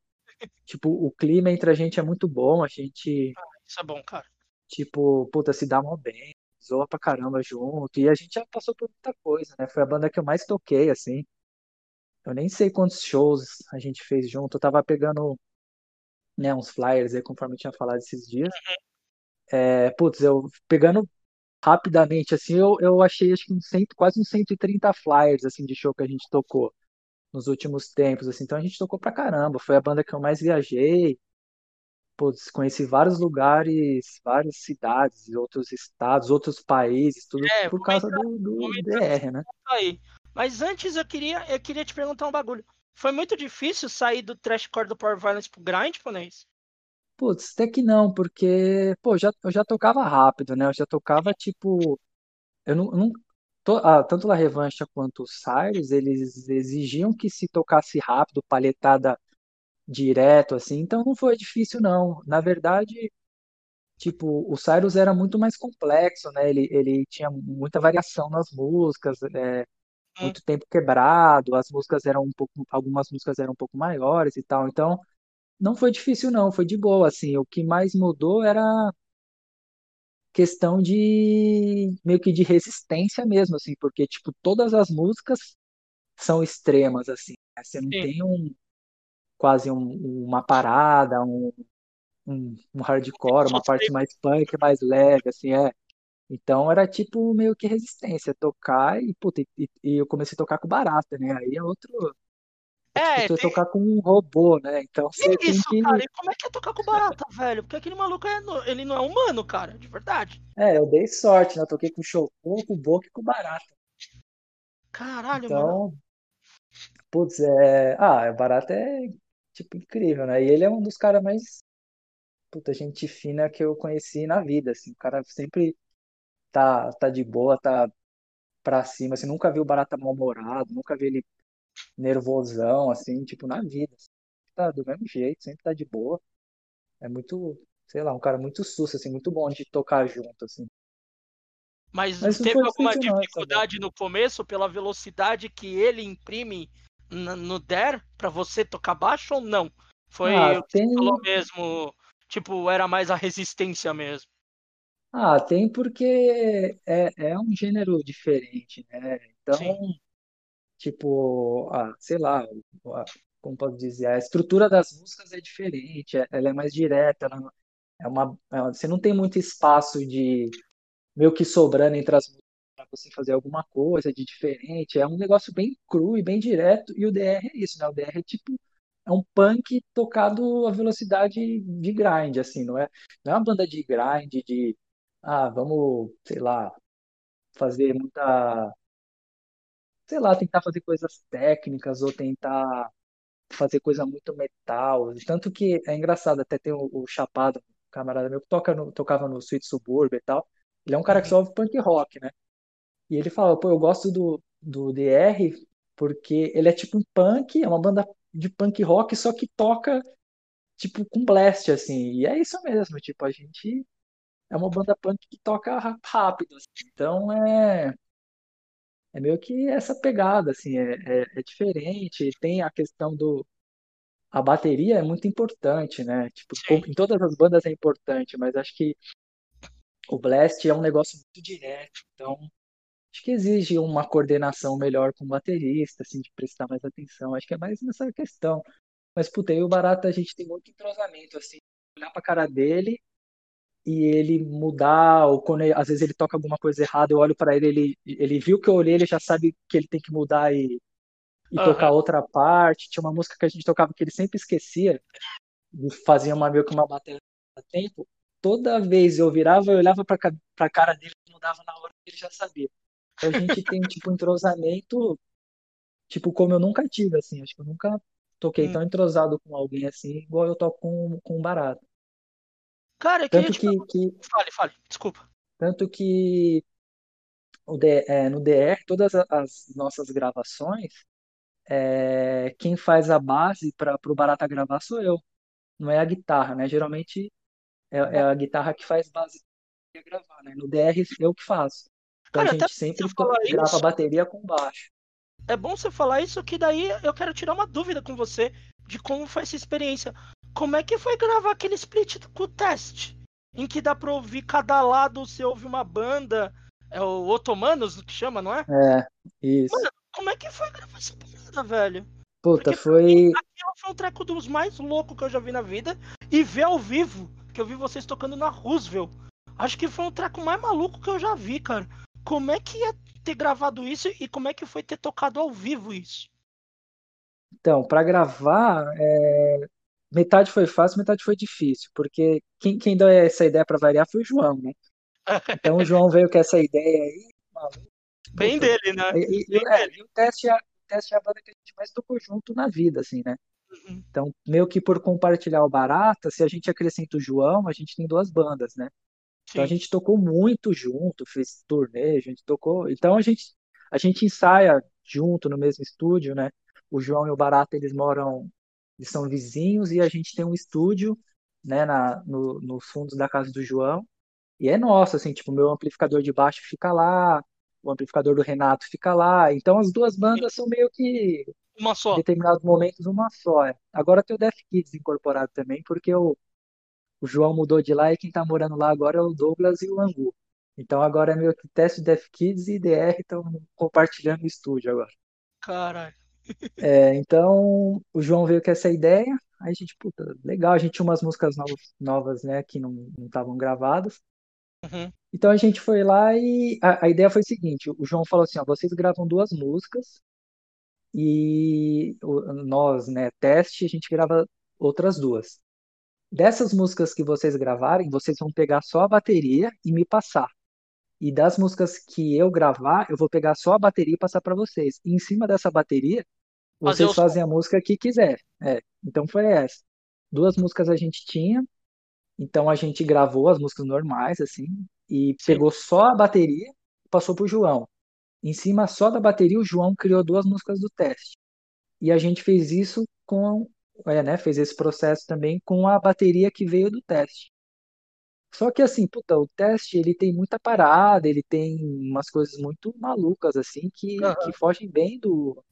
Speaker 3: tipo, o clima entre a gente é muito bom, a gente,
Speaker 2: Isso é bom, cara.
Speaker 3: tipo, puta, se dá mal bem, zoa pra caramba junto, e a gente já passou por muita coisa, né? Foi a banda que eu mais toquei, assim. Eu nem sei quantos shows a gente fez junto, eu tava pegando, né, uns flyers aí, conforme eu tinha falado esses dias. É, putz, eu pegando rapidamente, assim, eu, eu achei acho que uns cento, quase uns 130 flyers, assim, de show que a gente tocou nos últimos tempos, assim. Então a gente tocou pra caramba, foi a banda que eu mais viajei, Putz, conheci vários lugares, várias cidades, outros estados, outros países, tudo
Speaker 2: É,
Speaker 3: por causa
Speaker 2: entrar,
Speaker 3: do, do DR, né?
Speaker 2: ponto aí. Mas antes eu queria, eu queria te perguntar um bagulho. Foi muito difícil sair do trashcore do Power Violence pro grind, Ponês?
Speaker 3: Putz, até que não, porque, pô, já, eu já tocava rápido, né? Eu já tocava, tipo, eu não, não ah, tanto La Revancha quanto o Cyrus, eles exigiam que se tocasse rápido, palhetada direto, assim, então não foi difícil, não. Na verdade, tipo, o Cyrus era muito mais complexo, né? Ele, ele tinha muita variação nas músicas, é,
Speaker 2: Hum,
Speaker 3: muito tempo quebrado, as músicas eram um pouco, algumas músicas eram um pouco maiores e tal, então não foi difícil não, foi de boa, assim, o que mais mudou era questão de meio que de resistência mesmo, assim, porque tipo todas as músicas são extremas, assim, né? Você não
Speaker 2: sim.
Speaker 3: tem um quase um- uma parada, um, um, um hardcore, uma parte mais punk, mais leve, assim, é. Então era tipo meio que resistência, tocar e, puta, e, e eu comecei a tocar com barata, né? Aí é outro, é tipo tu
Speaker 2: tem
Speaker 3: tocar com um robô, né? Então você tem
Speaker 2: isso, cara.
Speaker 3: que.
Speaker 2: E como é que é tocar com barata, velho? Porque aquele maluco é, no- ele não é humano, cara, de verdade.
Speaker 3: É, eu dei sorte, né? Eu toquei com Chocô, com Boca e com barata.
Speaker 2: Caralho, mano.
Speaker 3: Então, putz, é. Ah, o barata é tipo incrível, né? E ele é um dos caras mais, puta, gente fina que eu conheci na vida, assim. O cara sempre tá, tá de boa, tá pra cima, assim. Nunca vi o barata mal-humorado, nunca vi ele nervosão, assim, tipo, na vida. assim. Tá do mesmo jeito, sempre tá de boa. É muito, sei lá, um cara muito susto, assim, muito bom de tocar junto, assim.
Speaker 2: Mas
Speaker 3: Mas
Speaker 2: teve alguma dificuldade no começo pela velocidade que ele imprime no DAR pra você tocar baixo ou não? Foi
Speaker 3: Ah,
Speaker 2: o que você
Speaker 3: tem,
Speaker 2: falou mesmo, tipo, era mais a resistência mesmo.
Speaker 3: ah, tem porque é, é um gênero diferente, né? Então,
Speaker 2: Sim,
Speaker 3: tipo, ah, sei lá, a- como posso dizer, a estrutura das músicas é diferente, é- ela é mais direta, ela é uma, é uma- você não tem muito espaço de meio que sobrando entre as músicas para você fazer alguma coisa de diferente. É um negócio bem cru e bem direto. E o DR é isso, né? O DR é tipo é um punk tocado a velocidade de grind, assim, não é? Não é uma banda de grind de ah, vamos, sei lá, fazer muita, sei lá, tentar fazer coisas técnicas ou tentar fazer coisa muito metal. Tanto que é engraçado, até tem o, o Chapado, um camarada meu que toca no, tocava no Sweet Suburbia e tal. Ele é um cara que
Speaker 2: uhum,
Speaker 3: só ouve punk rock, né? E ele fala, pô, eu gosto do, do DR porque ele é tipo um punk, é uma banda de punk rock, só que toca, tipo, com blast, assim. E é isso mesmo, tipo, a gente é uma banda punk que toca rápido, assim. Então é, é meio que essa pegada, assim, é, é, é diferente. Tem a questão do... A bateria é muito importante, né? Tipo,
Speaker 2: sim,
Speaker 3: em todas as bandas é importante, mas acho que o blast é um negócio muito direto. Então, Acho que exige uma coordenação melhor com o baterista, assim, de prestar mais atenção. Acho que é mais nessa questão. Mas, puta, eu e o Barata, a gente tem muito entrosamento, assim, olhar pra cara dele e ele mudar, ou quando ele- às vezes ele toca alguma coisa errada, eu olho pra ele, ele, ele viu que eu olhei, ele já sabe que ele tem que mudar e, e
Speaker 2: Aham.
Speaker 3: tocar outra parte. Tinha uma música que a gente tocava que ele sempre esquecia, fazia uma meio que uma bateria a tempo. Toda vez eu virava, eu olhava pra, ca- pra cara dele, ele mudava na hora, ele já sabia. Então a gente tem (laughs) tipo um entrosamento, tipo como eu nunca tive, assim, acho que eu nunca toquei
Speaker 2: Hum.
Speaker 3: tão entrosado com alguém assim, igual eu toco com, com o Barato.
Speaker 2: Cara, eu queria
Speaker 3: Tanto
Speaker 2: te
Speaker 3: que, que,
Speaker 2: Fale, fale, desculpa.
Speaker 3: tanto que é, no DR, todas a- as nossas gravações, é, quem faz a base para o Barata gravar sou eu, não é a guitarra, né? Geralmente é, é a guitarra que faz base para gravar, né? No DR eu que faço. Então a
Speaker 2: Cara, até
Speaker 3: gente sempre grava a
Speaker 2: isso,
Speaker 3: bateria com baixo.
Speaker 2: é bom você falar isso, que daí eu quero tirar uma dúvida com você de como foi essa experiência. Como é que foi gravar aquele split com o teste? Em que dá pra ouvir cada lado, você ouve uma banda, é o Otomanos que chama, não é?
Speaker 3: É, isso.
Speaker 2: Mano, como é que foi gravar essa parada, velho?
Speaker 3: Puta,
Speaker 2: Porque
Speaker 3: foi.
Speaker 2: aquilo foi um treco dos mais loucos que eu já vi na vida. E ver ao vivo, que eu vi vocês tocando na Roosevelt. Acho que foi um treco mais maluco que eu já vi, cara. Como é que ia ter gravado isso e como é que foi ter tocado ao vivo isso?
Speaker 3: Então, para gravar, é, metade foi fácil, metade foi difícil, porque quem, quem deu essa ideia para variar foi o João, né? Então o João veio com essa ideia aí, maluco.
Speaker 2: Bem dele, né?
Speaker 3: E,
Speaker 2: Bem
Speaker 3: é,
Speaker 2: dele.
Speaker 3: e o teste, é, o teste é a banda que a gente mais tocou junto na vida, assim, né?
Speaker 2: Uhum.
Speaker 3: Então, meio que por compartilhar o Barata, se a gente acrescenta o João, a gente tem duas bandas, né? Então a
Speaker 2: Sim.
Speaker 3: gente tocou muito junto, fez turnê, a gente tocou. Então a gente, a gente ensaia junto no mesmo estúdio, né? O João e o Barata, eles moram, eles são vizinhos e a gente tem um estúdio, né, na, no, nos fundos da casa do João. E é nosso, assim, tipo, o meu amplificador de baixo fica lá, o amplificador do Renato fica lá. Então as duas bandas são meio que,
Speaker 2: Uma
Speaker 3: em
Speaker 2: só.
Speaker 3: determinados momentos, uma só. é. Agora tem o Death Kids incorporado também, porque o, o João mudou de lá e quem tá morando lá agora é o Douglas e o Angu. Então agora é meio que teste Death Kids e DR estão compartilhando o estúdio agora.
Speaker 2: Caralho.
Speaker 3: É, então o João veio com essa ideia, aí a gente, puta, legal, a gente tinha umas músicas novas, novas né, que não não estavam gravadas.
Speaker 2: Uhum.
Speaker 3: Então a gente foi lá e a, a ideia foi o seguinte: o João falou assim, ó, vocês gravam duas músicas e o- nós, né, teste, a gente grava outras duas. Dessas músicas que vocês gravarem, vocês vão pegar só a bateria e me passar. E das músicas que eu gravar, eu vou pegar só a bateria e passar para vocês. E em cima dessa bateria, vocês fazem a música que quiser. É, então foi essa. Duas músicas a gente tinha, então a gente gravou as músicas normais, assim, e
Speaker 2: Sim.
Speaker 3: pegou só a bateria e passou pro João. Em cima só da bateria, o João criou duas músicas do teste. E a gente fez isso com, é, né, fez esse processo também com a bateria que veio do teste. Só que assim, puta, o teste ele tem muita parada, ele tem umas coisas muito malucas assim que, que
Speaker 2: Aham.
Speaker 3: fogem bem do,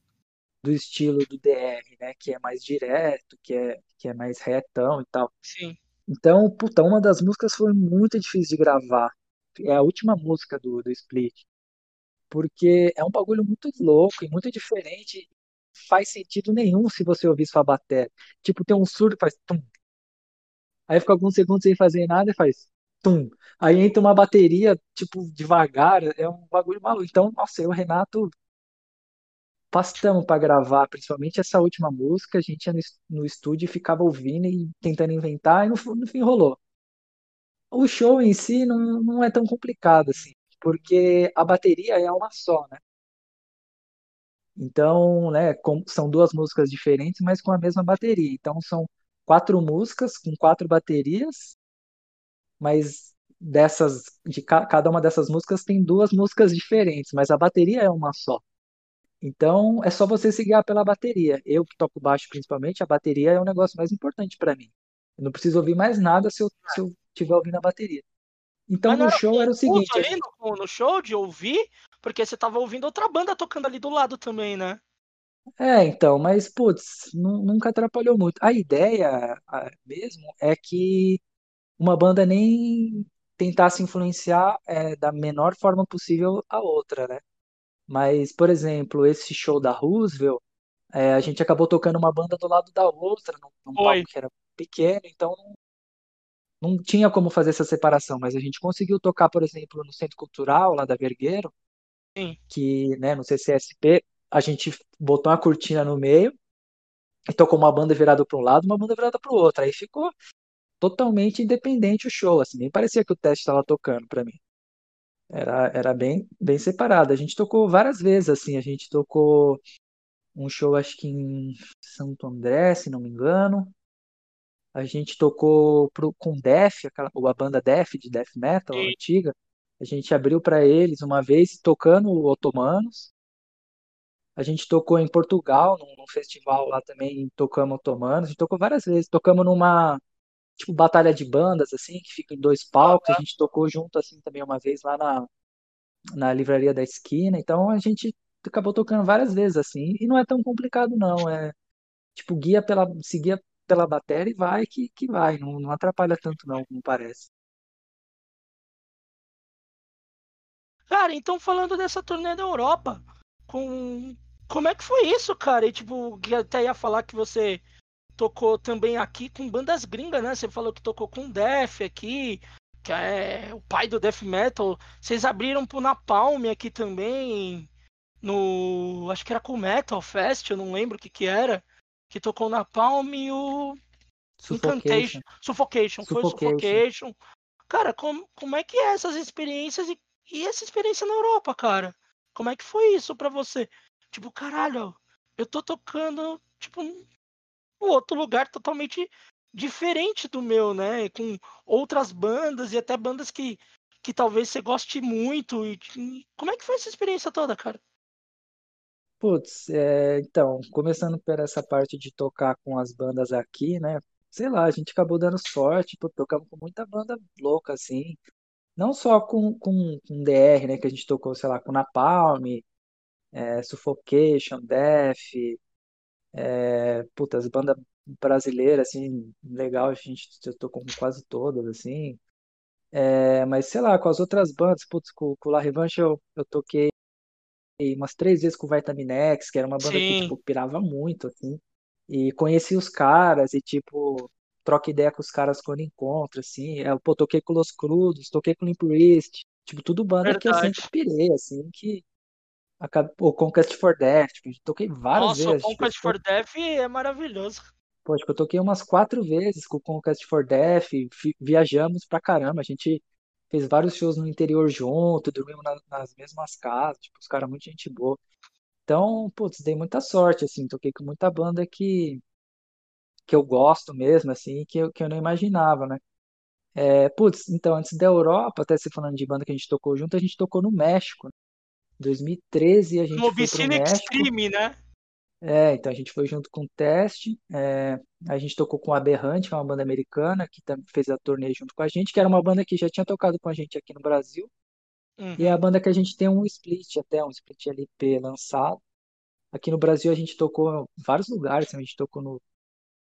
Speaker 3: do estilo do DR, né? Que é mais direto, que é, que é mais retão e tal.
Speaker 2: Sim.
Speaker 3: Então, puta, uma das músicas foi muito difícil de gravar. É a última música do, do Split. Porque é um bagulho muito louco e muito diferente. Faz sentido nenhum se você ouvir sua bateria. Tipo, tem um surdo que faz tum. Aí fica alguns segundos sem fazer nada e faz tum. Aí entra uma bateria, tipo, devagar. É um bagulho maluco. Então, nossa, eu Renato pastamos pra gravar, principalmente essa última música. A gente ia no, es- no estúdio e ficava ouvindo e tentando inventar, e no, no fim rolou. O show em si não, não é tão complicado assim, porque a bateria é uma só, né? Então, né, com- são duas músicas diferentes, mas com a mesma bateria. Então, são quatro músicas com quatro baterias, mas dessas, de ca- cada uma dessas músicas tem duas músicas diferentes, mas a bateria é uma só. Então, é só você se guiar pela bateria. Eu que toco baixo principalmente, a bateria é o negócio mais importante para mim. Eu não preciso ouvir mais nada se eu, se eu estiver ouvindo a bateria. Então,
Speaker 2: Mas
Speaker 3: no show era o seguinte,
Speaker 2: ali no, no show de ouvir, porque você tava ouvindo outra banda tocando ali do lado também, né?
Speaker 3: É, então, mas putz, nu- nunca atrapalhou muito. A ideia mesmo é que uma banda nem tentasse influenciar é, da menor forma possível a outra, né? Mas, por exemplo, esse show da Roosevelt, é, a gente acabou tocando uma banda do lado da outra, num, num palco que era pequeno, então não, não tinha como fazer essa separação, mas a gente conseguiu tocar, por exemplo, no Centro Cultural, lá da Vergueiro,
Speaker 2: Sim.
Speaker 3: que, né, no CCSP, a gente botou uma cortina no meio e tocou uma banda virada para um lado, uma banda virada para o outro. Aí ficou totalmente independente o show, assim, nem parecia que o teste estava tocando para mim. Era, era bem, bem separado. A gente tocou várias vezes, assim, a gente tocou um show, acho que em Santo André, se não me engano. A gente tocou pro, com Def, aquela, a banda Def, de Death Metal,
Speaker 2: Sim.
Speaker 3: antiga. A gente abriu para eles uma vez, tocando Otomanos. A gente tocou em Portugal, num, num festival lá também, tocamos Otomanos. A gente tocou várias vezes. Tocamos numa, tipo, batalha de bandas, assim, que fica em dois palcos. A gente tocou junto, assim, também uma vez lá na, na livraria da esquina. Então a gente acabou tocando várias vezes, assim. E não é tão complicado, não. É, tipo, guia pela, seguia pela bateria e vai que, que vai. Não, não atrapalha tanto, não, como parece.
Speaker 2: Cara, então falando dessa turnê da Europa, com como é que foi isso, cara? E tipo, até ia falar que você tocou também aqui com bandas gringas, né? Você falou que tocou com Def aqui, que é o pai do death metal. Vocês abriram pro Napalm aqui também, no, acho que era com o Metal Fest, eu não lembro o que que era, que tocou na Napalm e o
Speaker 3: Suffocation.
Speaker 2: Suffocation, foi o
Speaker 3: Suffocation.
Speaker 2: Cara, como, como é que é essas experiências e, e essa experiência na Europa, cara? Como é que foi isso pra você? Tipo, caralho, eu tô tocando, tipo, um outro lugar totalmente diferente do meu, né? Com outras bandas e até bandas que, que talvez você goste muito. E como é que foi essa experiência toda, cara?
Speaker 3: Putz, é, então, começando por essa parte de tocar com as bandas aqui, né? Sei lá, a gente acabou dando sorte, pô, tocamos com muita banda louca, assim. Não só com, com, com DR, né? Que a gente tocou, sei lá, com Napalm, é, Suffocation, Death, é, puta, as bandas brasileiras, assim, legal, a gente tocou com quase todas, assim. É, mas sei lá, com as outras bandas, putz, com, com La Revanche eu, eu toquei umas três vezes com o Vitaminex, que era uma banda que,
Speaker 2: Sim,
Speaker 3: tipo, pirava muito, assim. E conheci os caras e, tipo, troca ideia com os caras quando encontro, assim. Eu, pô, toquei com Los Crudos, toquei com Limp Bizkit, tipo, tudo banda que eu sempre pirei, assim, que... O Conquest for Death, tipo, eu toquei várias
Speaker 2: Nossa, o
Speaker 3: vezes, tipo,
Speaker 2: Conquest for Death é maravilhoso.
Speaker 3: Pô, tipo, eu toquei umas quatro vezes com o Conquest for Death, viajamos pra caramba, a gente fez vários shows no interior junto, dormimos na- nas mesmas casas, tipo, os caras, muita gente boa. Então, putz, dei muita sorte, assim, toquei com muita banda que, que eu gosto mesmo, assim, que eu, que eu não imaginava, né? É, putz, então, antes da Europa, até você falando de banda que a gente tocou junto, a gente tocou no México. Em 2013 a
Speaker 2: No
Speaker 3: gente foi pro México.
Speaker 2: Extreme, né?
Speaker 3: É, então a gente foi junto com o Teste, é, a gente tocou com a Aberrante, que é uma banda americana, que também fez a turnê junto com a gente, que era uma banda que já tinha tocado com a gente aqui no Brasil, e é a
Speaker 2: Uhum.
Speaker 3: banda que a gente tem um split até, um split LP lançado. Aqui no Brasil a gente tocou em vários lugares, a gente tocou no,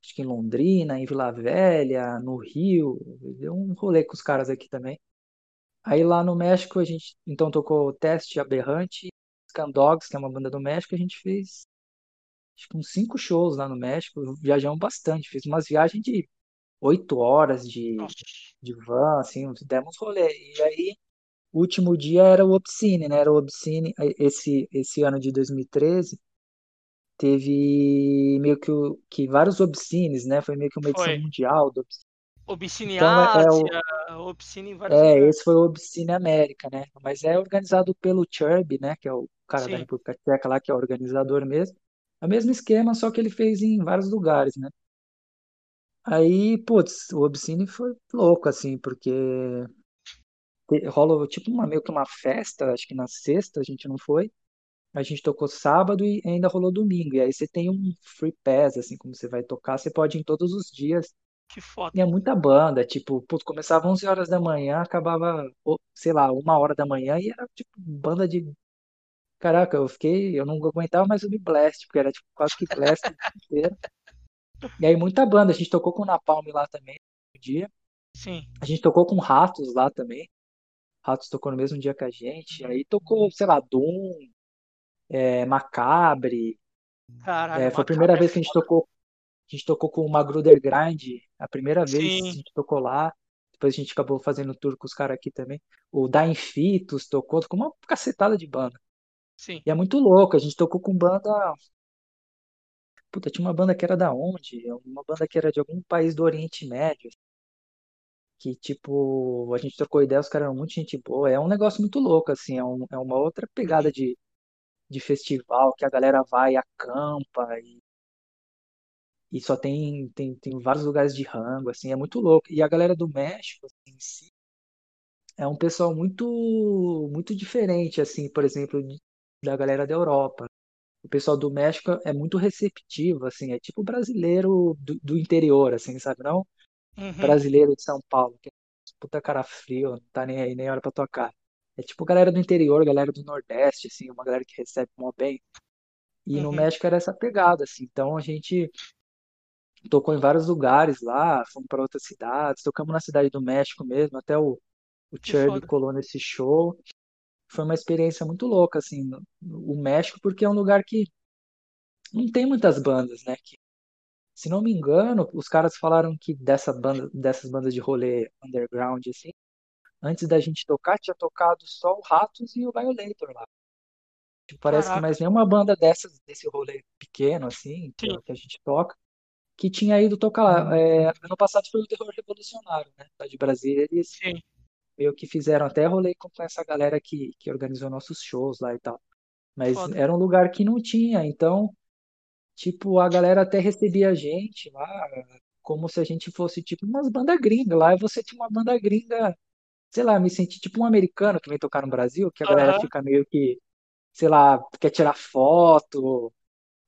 Speaker 3: acho que em Londrina, em Vila Velha, no Rio, deu um rolê com os caras aqui também. Aí lá no México a gente então tocou o Teste, Aberrante, Scandogs, que é uma banda do México, a gente fez acho que uns cinco shows lá no México, viajamos bastante, fiz umas viagens de oito horas de,
Speaker 2: Nossa.
Speaker 3: de van, assim, demos rolê. E aí, o último dia era o Obscene, né? Era o Obscene, esse, esse ano de 2013, teve meio que, o- que vários Obscenes, né? Foi meio que uma edição
Speaker 2: Foi.
Speaker 3: mundial do Obscene.
Speaker 2: Obscene
Speaker 3: Então, é, é, o,
Speaker 2: Ásia, Obscene em vários
Speaker 3: é, esse foi o Obscene América, né? Mas é organizado pelo Churb, né? Que é o cara da
Speaker 2: Sim.
Speaker 3: República Tcheca lá, que é o organizador mesmo. É o mesmo esquema, só que ele fez em vários lugares, né? Aí, putz, o Obscene foi louco, assim, porque rola tipo uma, meio que uma festa, acho que na sexta a gente não foi, a gente tocou sábado e ainda rolou domingo, e aí você tem um free pass, assim, como você vai tocar, você pode ir em todos os dias,
Speaker 2: Que foda.
Speaker 3: é muita banda, tipo, putz, começava 11 horas da manhã, acabava, sei lá, uma hora da manhã, e era tipo banda de, caraca, eu fiquei, eu não aguentava mais ouvir Blast, porque era tipo quase que Blast inteiro. E aí muita banda, a gente tocou com o Napalm lá também, no dia,
Speaker 2: Sim.
Speaker 3: A gente tocou com Ratos lá também. Ratos tocou no mesmo dia que a gente. Aí tocou, sei lá, Doom, é, Macabre.
Speaker 2: Caralho,
Speaker 3: É, foi a primeira
Speaker 2: é
Speaker 3: vez que a gente tocou. A gente tocou com o Magruder Grind. A primeira vez que a
Speaker 2: Sim.
Speaker 3: gente tocou lá. depois a gente acabou fazendo tour com os caras aqui também. O Dying Fetus tocou com uma cacetada de banda.
Speaker 2: Sim.
Speaker 3: E é muito louco, a gente tocou com banda. Puta, tinha uma banda que era da onde? Uma banda que era de algum país do Oriente Médio. Que, tipo, a gente trocou ideia, os caras eram muito gente boa. É um negócio muito louco, assim, é, um, é uma outra pegada
Speaker 2: Uhum.
Speaker 3: de, de festival, que a galera vai, acampa e, e só tem, tem, tem vários lugares de rango, assim, é muito louco. E a galera do México, assim, em si, é um pessoal muito, muito diferente, assim, por exemplo, da galera da Europa. O pessoal do México é muito receptivo, assim, é tipo brasileiro do, do interior, assim, sabe? Não
Speaker 2: Uhum.
Speaker 3: brasileiro de São Paulo, que é puta cara frio, não tá nem aí, nem olha pra tua cara. É tipo galera do interior, galera do Nordeste, assim, uma galera que recebe mó bem. E no
Speaker 2: Uhum.
Speaker 3: México era essa pegada, assim. Então a gente tocou em vários lugares lá, fomos para outras cidades, tocamos na cidade do México mesmo, até o, o
Speaker 2: Que foda.
Speaker 3: colou nesse show. Foi uma experiência muito louca, assim, no- o México, porque é um lugar que não tem muitas bandas, né? Que, se não me engano, os caras falaram que dessa banda, dessas bandas de rolê underground, assim, antes da gente tocar, tinha tocado só o Ratos e o Violator lá. Tipo, parece que
Speaker 2: Caraca.
Speaker 3: mais nenhuma banda dessas, desse rolê pequeno, assim, que, que a gente toca, que tinha ido tocar lá. É, ano passado foi o Terror Revolucionário, né? Lá de Brasília, eles
Speaker 2: Sim.
Speaker 3: meio que fizeram até rolê com essa galera que, que organizou nossos shows lá e tal. Mas
Speaker 2: Foda.
Speaker 3: era um lugar que não tinha, então, tipo, a galera até recebia a gente lá, como se a gente fosse, tipo, umas bandas gringas. Lá você tinha uma banda gringa, sei lá, me senti tipo um americano que vem tocar no Brasil, que a galera
Speaker 2: Aham.
Speaker 3: fica meio que, sei lá, quer tirar foto,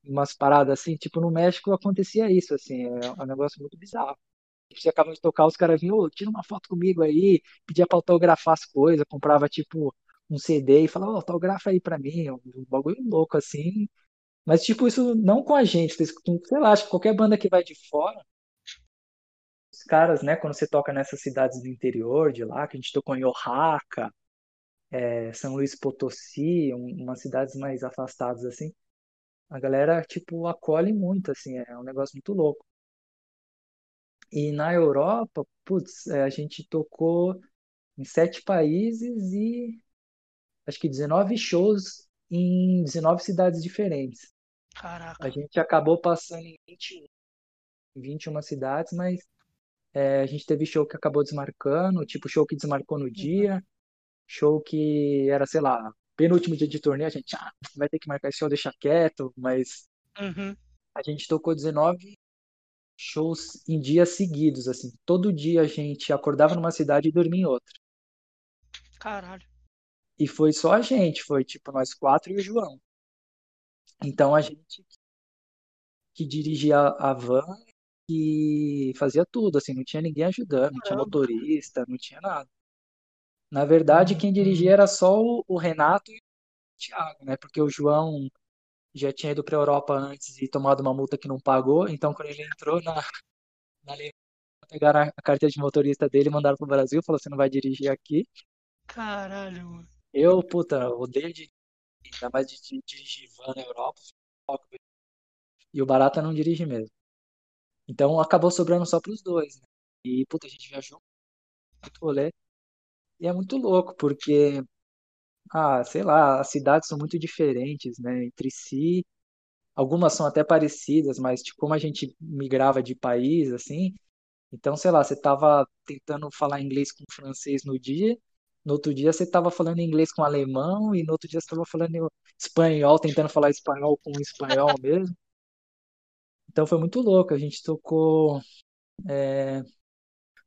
Speaker 3: umas paradas assim. Tipo, no México acontecia isso, assim, é um negócio muito bizarro. Você acaba de tocar, os caras vinham, "Ô, tira uma foto comigo aí, pedia pra autografar as coisas, comprava, tipo, um CD e falava, autografa aí pra mim, um bagulho louco, assim. Mas, tipo, isso não com a gente, com, sei lá, acho que qualquer banda que vai de fora, os caras, né, quando você toca nessas cidades do interior de lá, que a gente tocou em Oaxaca, é, São Luís Potosí, um, umas cidades mais afastadas, assim, a galera, tipo, acolhe muito, assim, é um negócio muito louco. E na Europa, putz, é, a gente tocou em sete países e acho que 19 shows em 19 cidades diferentes. A
Speaker 2: Caraca.
Speaker 3: gente acabou passando em 21, em 21 cidades, mas é, a gente teve show que acabou desmarcando, tipo show que desmarcou no
Speaker 2: Uhum.
Speaker 3: dia, show que era, sei lá, penúltimo dia de turnê, a gente ah, vai ter que marcar esse show, deixa quieto, mas
Speaker 2: Uhum.
Speaker 3: a gente tocou 19 shows em dias seguidos, assim. Todo dia a gente acordava numa cidade e dormia em outra.
Speaker 2: Caralho.
Speaker 3: E foi só a gente, foi tipo nós quatro e o João. Então a gente que dirigia a van e fazia tudo, assim, não tinha ninguém ajudando, não tinha motorista, não tinha nada. Na verdade, quem dirigia era só o, o Renato e o Thiago, né? Porque o João já tinha ido para a Europa antes e tomado uma multa que não pagou, então quando ele entrou na, na Alemanha, pegaram a, carteira de motorista dele, mandaram pro Brasil, falou: você não vai dirigir aqui.
Speaker 2: Caralho, mano.
Speaker 3: Eu, puta, odeio de, ainda mais de, de dirigir van na Europa. E o Barata não dirige mesmo. Então acabou sobrando só pros dois, né? E, puta, a gente viajou muito rolê. E é muito louco, porque, ah, sei lá, as cidades são muito diferentes, né, entre si. Algumas são até parecidas, mas tipo, como a gente migrava de país, assim, então, sei lá, você tava tentando falar inglês com francês no dia, no outro dia você tava falando inglês com alemão, e no outro dia você tava falando espanhol, tentando falar espanhol com espanhol mesmo. Então foi muito louco. A gente tocou. é,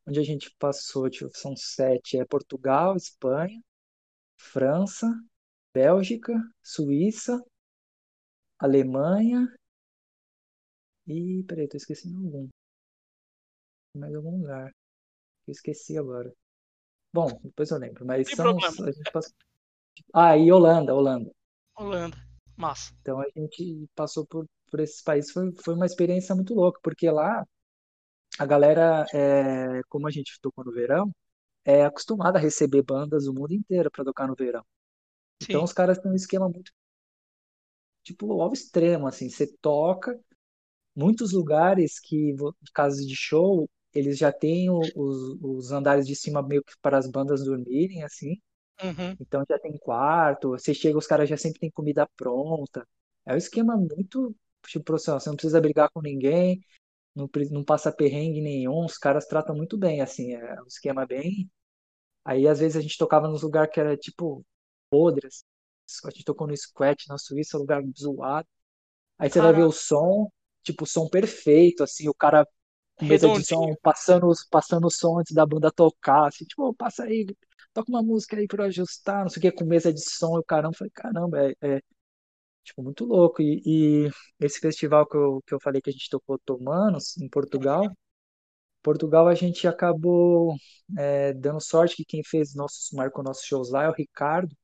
Speaker 3: onde a gente passou, tipo, são sete, é Portugal, Espanha, França, Bélgica, Suíça, Alemanha e, peraí, tô esquecendo algum, mais algum lugar, eu esqueci agora. Bom, depois eu lembro, mas são,
Speaker 2: problema.
Speaker 3: a gente passou, ah, e Holanda, Holanda.
Speaker 2: Holanda. Massa.
Speaker 3: Então a gente passou por, por esses países, foi, foi uma experiência muito louca, porque lá a galera, é, como a gente tocou no verão, é acostumada a receber bandas do mundo inteiro para tocar no verão. Então
Speaker 2: Sim.
Speaker 3: os caras têm um esquema muito tipo ao extremo, assim, você toca muitos lugares que casas de show eles já têm os, os andares de cima meio que para as bandas dormirem, assim.
Speaker 2: Uhum.
Speaker 3: Então já tem quarto, você chega, os caras já sempre têm comida pronta. É um esquema muito, tipo, ó, você não precisa brigar com ninguém, não, não passa perrengue nenhum, os caras tratam muito bem, assim, é um esquema bem. Aí às vezes a gente tocava nos lugares que era tipo podre, assim. A gente tocou no Squat na Suíça, um lugar zoado. Aí você vai ver
Speaker 2: Caraca,
Speaker 3: o som, tipo, som perfeito, assim, o cara com mesa de som passando, passando o som antes da banda tocar, assim, tipo, "Ô, passa aí, toca uma música aí pra eu ajustar, não sei o que, com mesa de som, e o caramba, eu falei, caramba, é, é, tipo, muito louco. E, e esse festival que eu, que eu falei que a gente tocou Tomanos, em Portugal, Portugal a gente acabou é, dando sorte que quem fez nossos, marcou nossos shows lá é o Ricardo,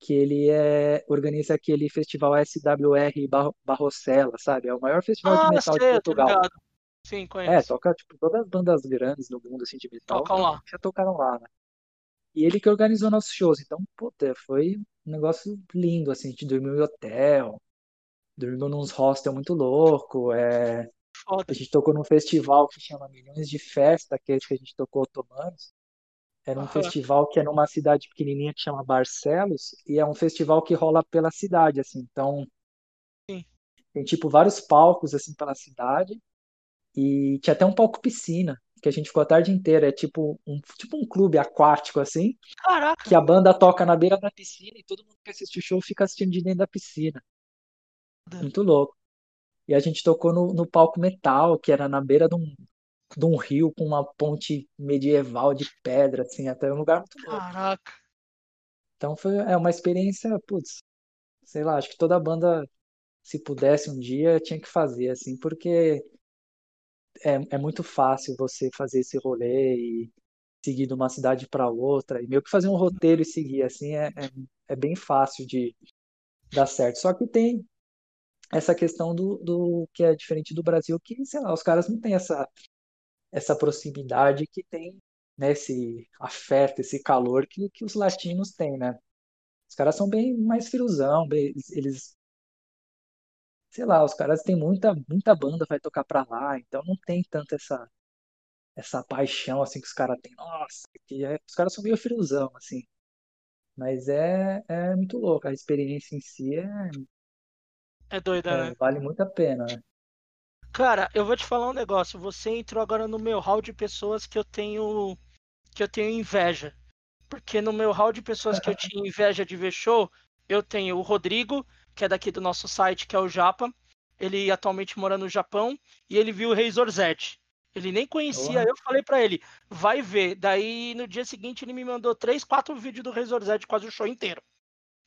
Speaker 3: que ele é, organiza aquele festival SWR Barrocela, sabe? É o maior festival de
Speaker 2: Ah,
Speaker 3: metal de
Speaker 2: sei, eu tô
Speaker 3: Portugal.
Speaker 2: ligado. Sim,
Speaker 3: É,
Speaker 2: conheço.
Speaker 3: toca, tipo, todas as bandas grandes do mundo, assim, de metal,
Speaker 2: Tocam lá.
Speaker 3: já tocaram lá, né? E ele que organizou nossos shows, então, puta, foi um negócio lindo, assim, a gente dormiu em hotel, dormiu nos hostel muito louco, é... A
Speaker 2: Foda.
Speaker 3: gente tocou num festival que chama Milhões de Festa, que é esse que a gente tocou otomanos. Era um
Speaker 2: Aham.
Speaker 3: festival que é numa cidade pequenininha que chama Barcelos, e é um festival que rola pela cidade, assim. Então,
Speaker 2: Sim.
Speaker 3: tem tipo vários palcos assim pela cidade e tinha até um palco piscina, que a gente ficou a tarde inteira, é tipo um tipo um clube aquático assim,
Speaker 2: Caraca.
Speaker 3: que a banda toca na beira da piscina e todo mundo que assiste o show fica assistindo de dentro da piscina. Muito louco. E a gente tocou no, no palco metal, que era na beira de um, de um rio com uma ponte medieval de pedra, assim, até um lugar muito louco.
Speaker 2: Caraca.
Speaker 3: Então foi é uma experiência, putz, sei lá, acho que toda banda, se pudesse um dia, tinha que fazer, assim, porque é, é muito fácil você fazer esse rolê e seguir de uma cidade para outra, e meio que fazer um roteiro e seguir, assim, é, é, é bem fácil de dar certo. Só que tem essa questão do, do que é diferente do Brasil, que, sei lá, os caras não têm essa, essa proximidade que tem, né, esse afeto, esse calor que, que os latinos têm, né? Os caras são bem mais bem- eles, sei lá, os caras têm muita, muita banda vai tocar pra lá, então não tem tanto essa, essa paixão assim que os caras têm. Nossa, que é- os caras são meio friozão, assim. Mas é, é muito louco, a experiência em si é,
Speaker 2: É doida,
Speaker 3: é,
Speaker 2: né?
Speaker 3: vale muito a pena, né?
Speaker 2: Cara, eu vou te falar um negócio. Você entrou agora no meu hall de pessoas que eu tenho que eu tenho inveja. Porque no meu hall de pessoas que eu (laughs) tinha inveja de ver show, eu tenho o Rodrigo, que é daqui do nosso site, que é o Japa. Ele atualmente mora no Japão e ele viu o Razor Z. Ele nem conhecia,
Speaker 3: Porra.
Speaker 2: eu falei pra ele, vai ver. Daí no dia seguinte ele me mandou três, quatro vídeos do Razor Z, quase o show inteiro.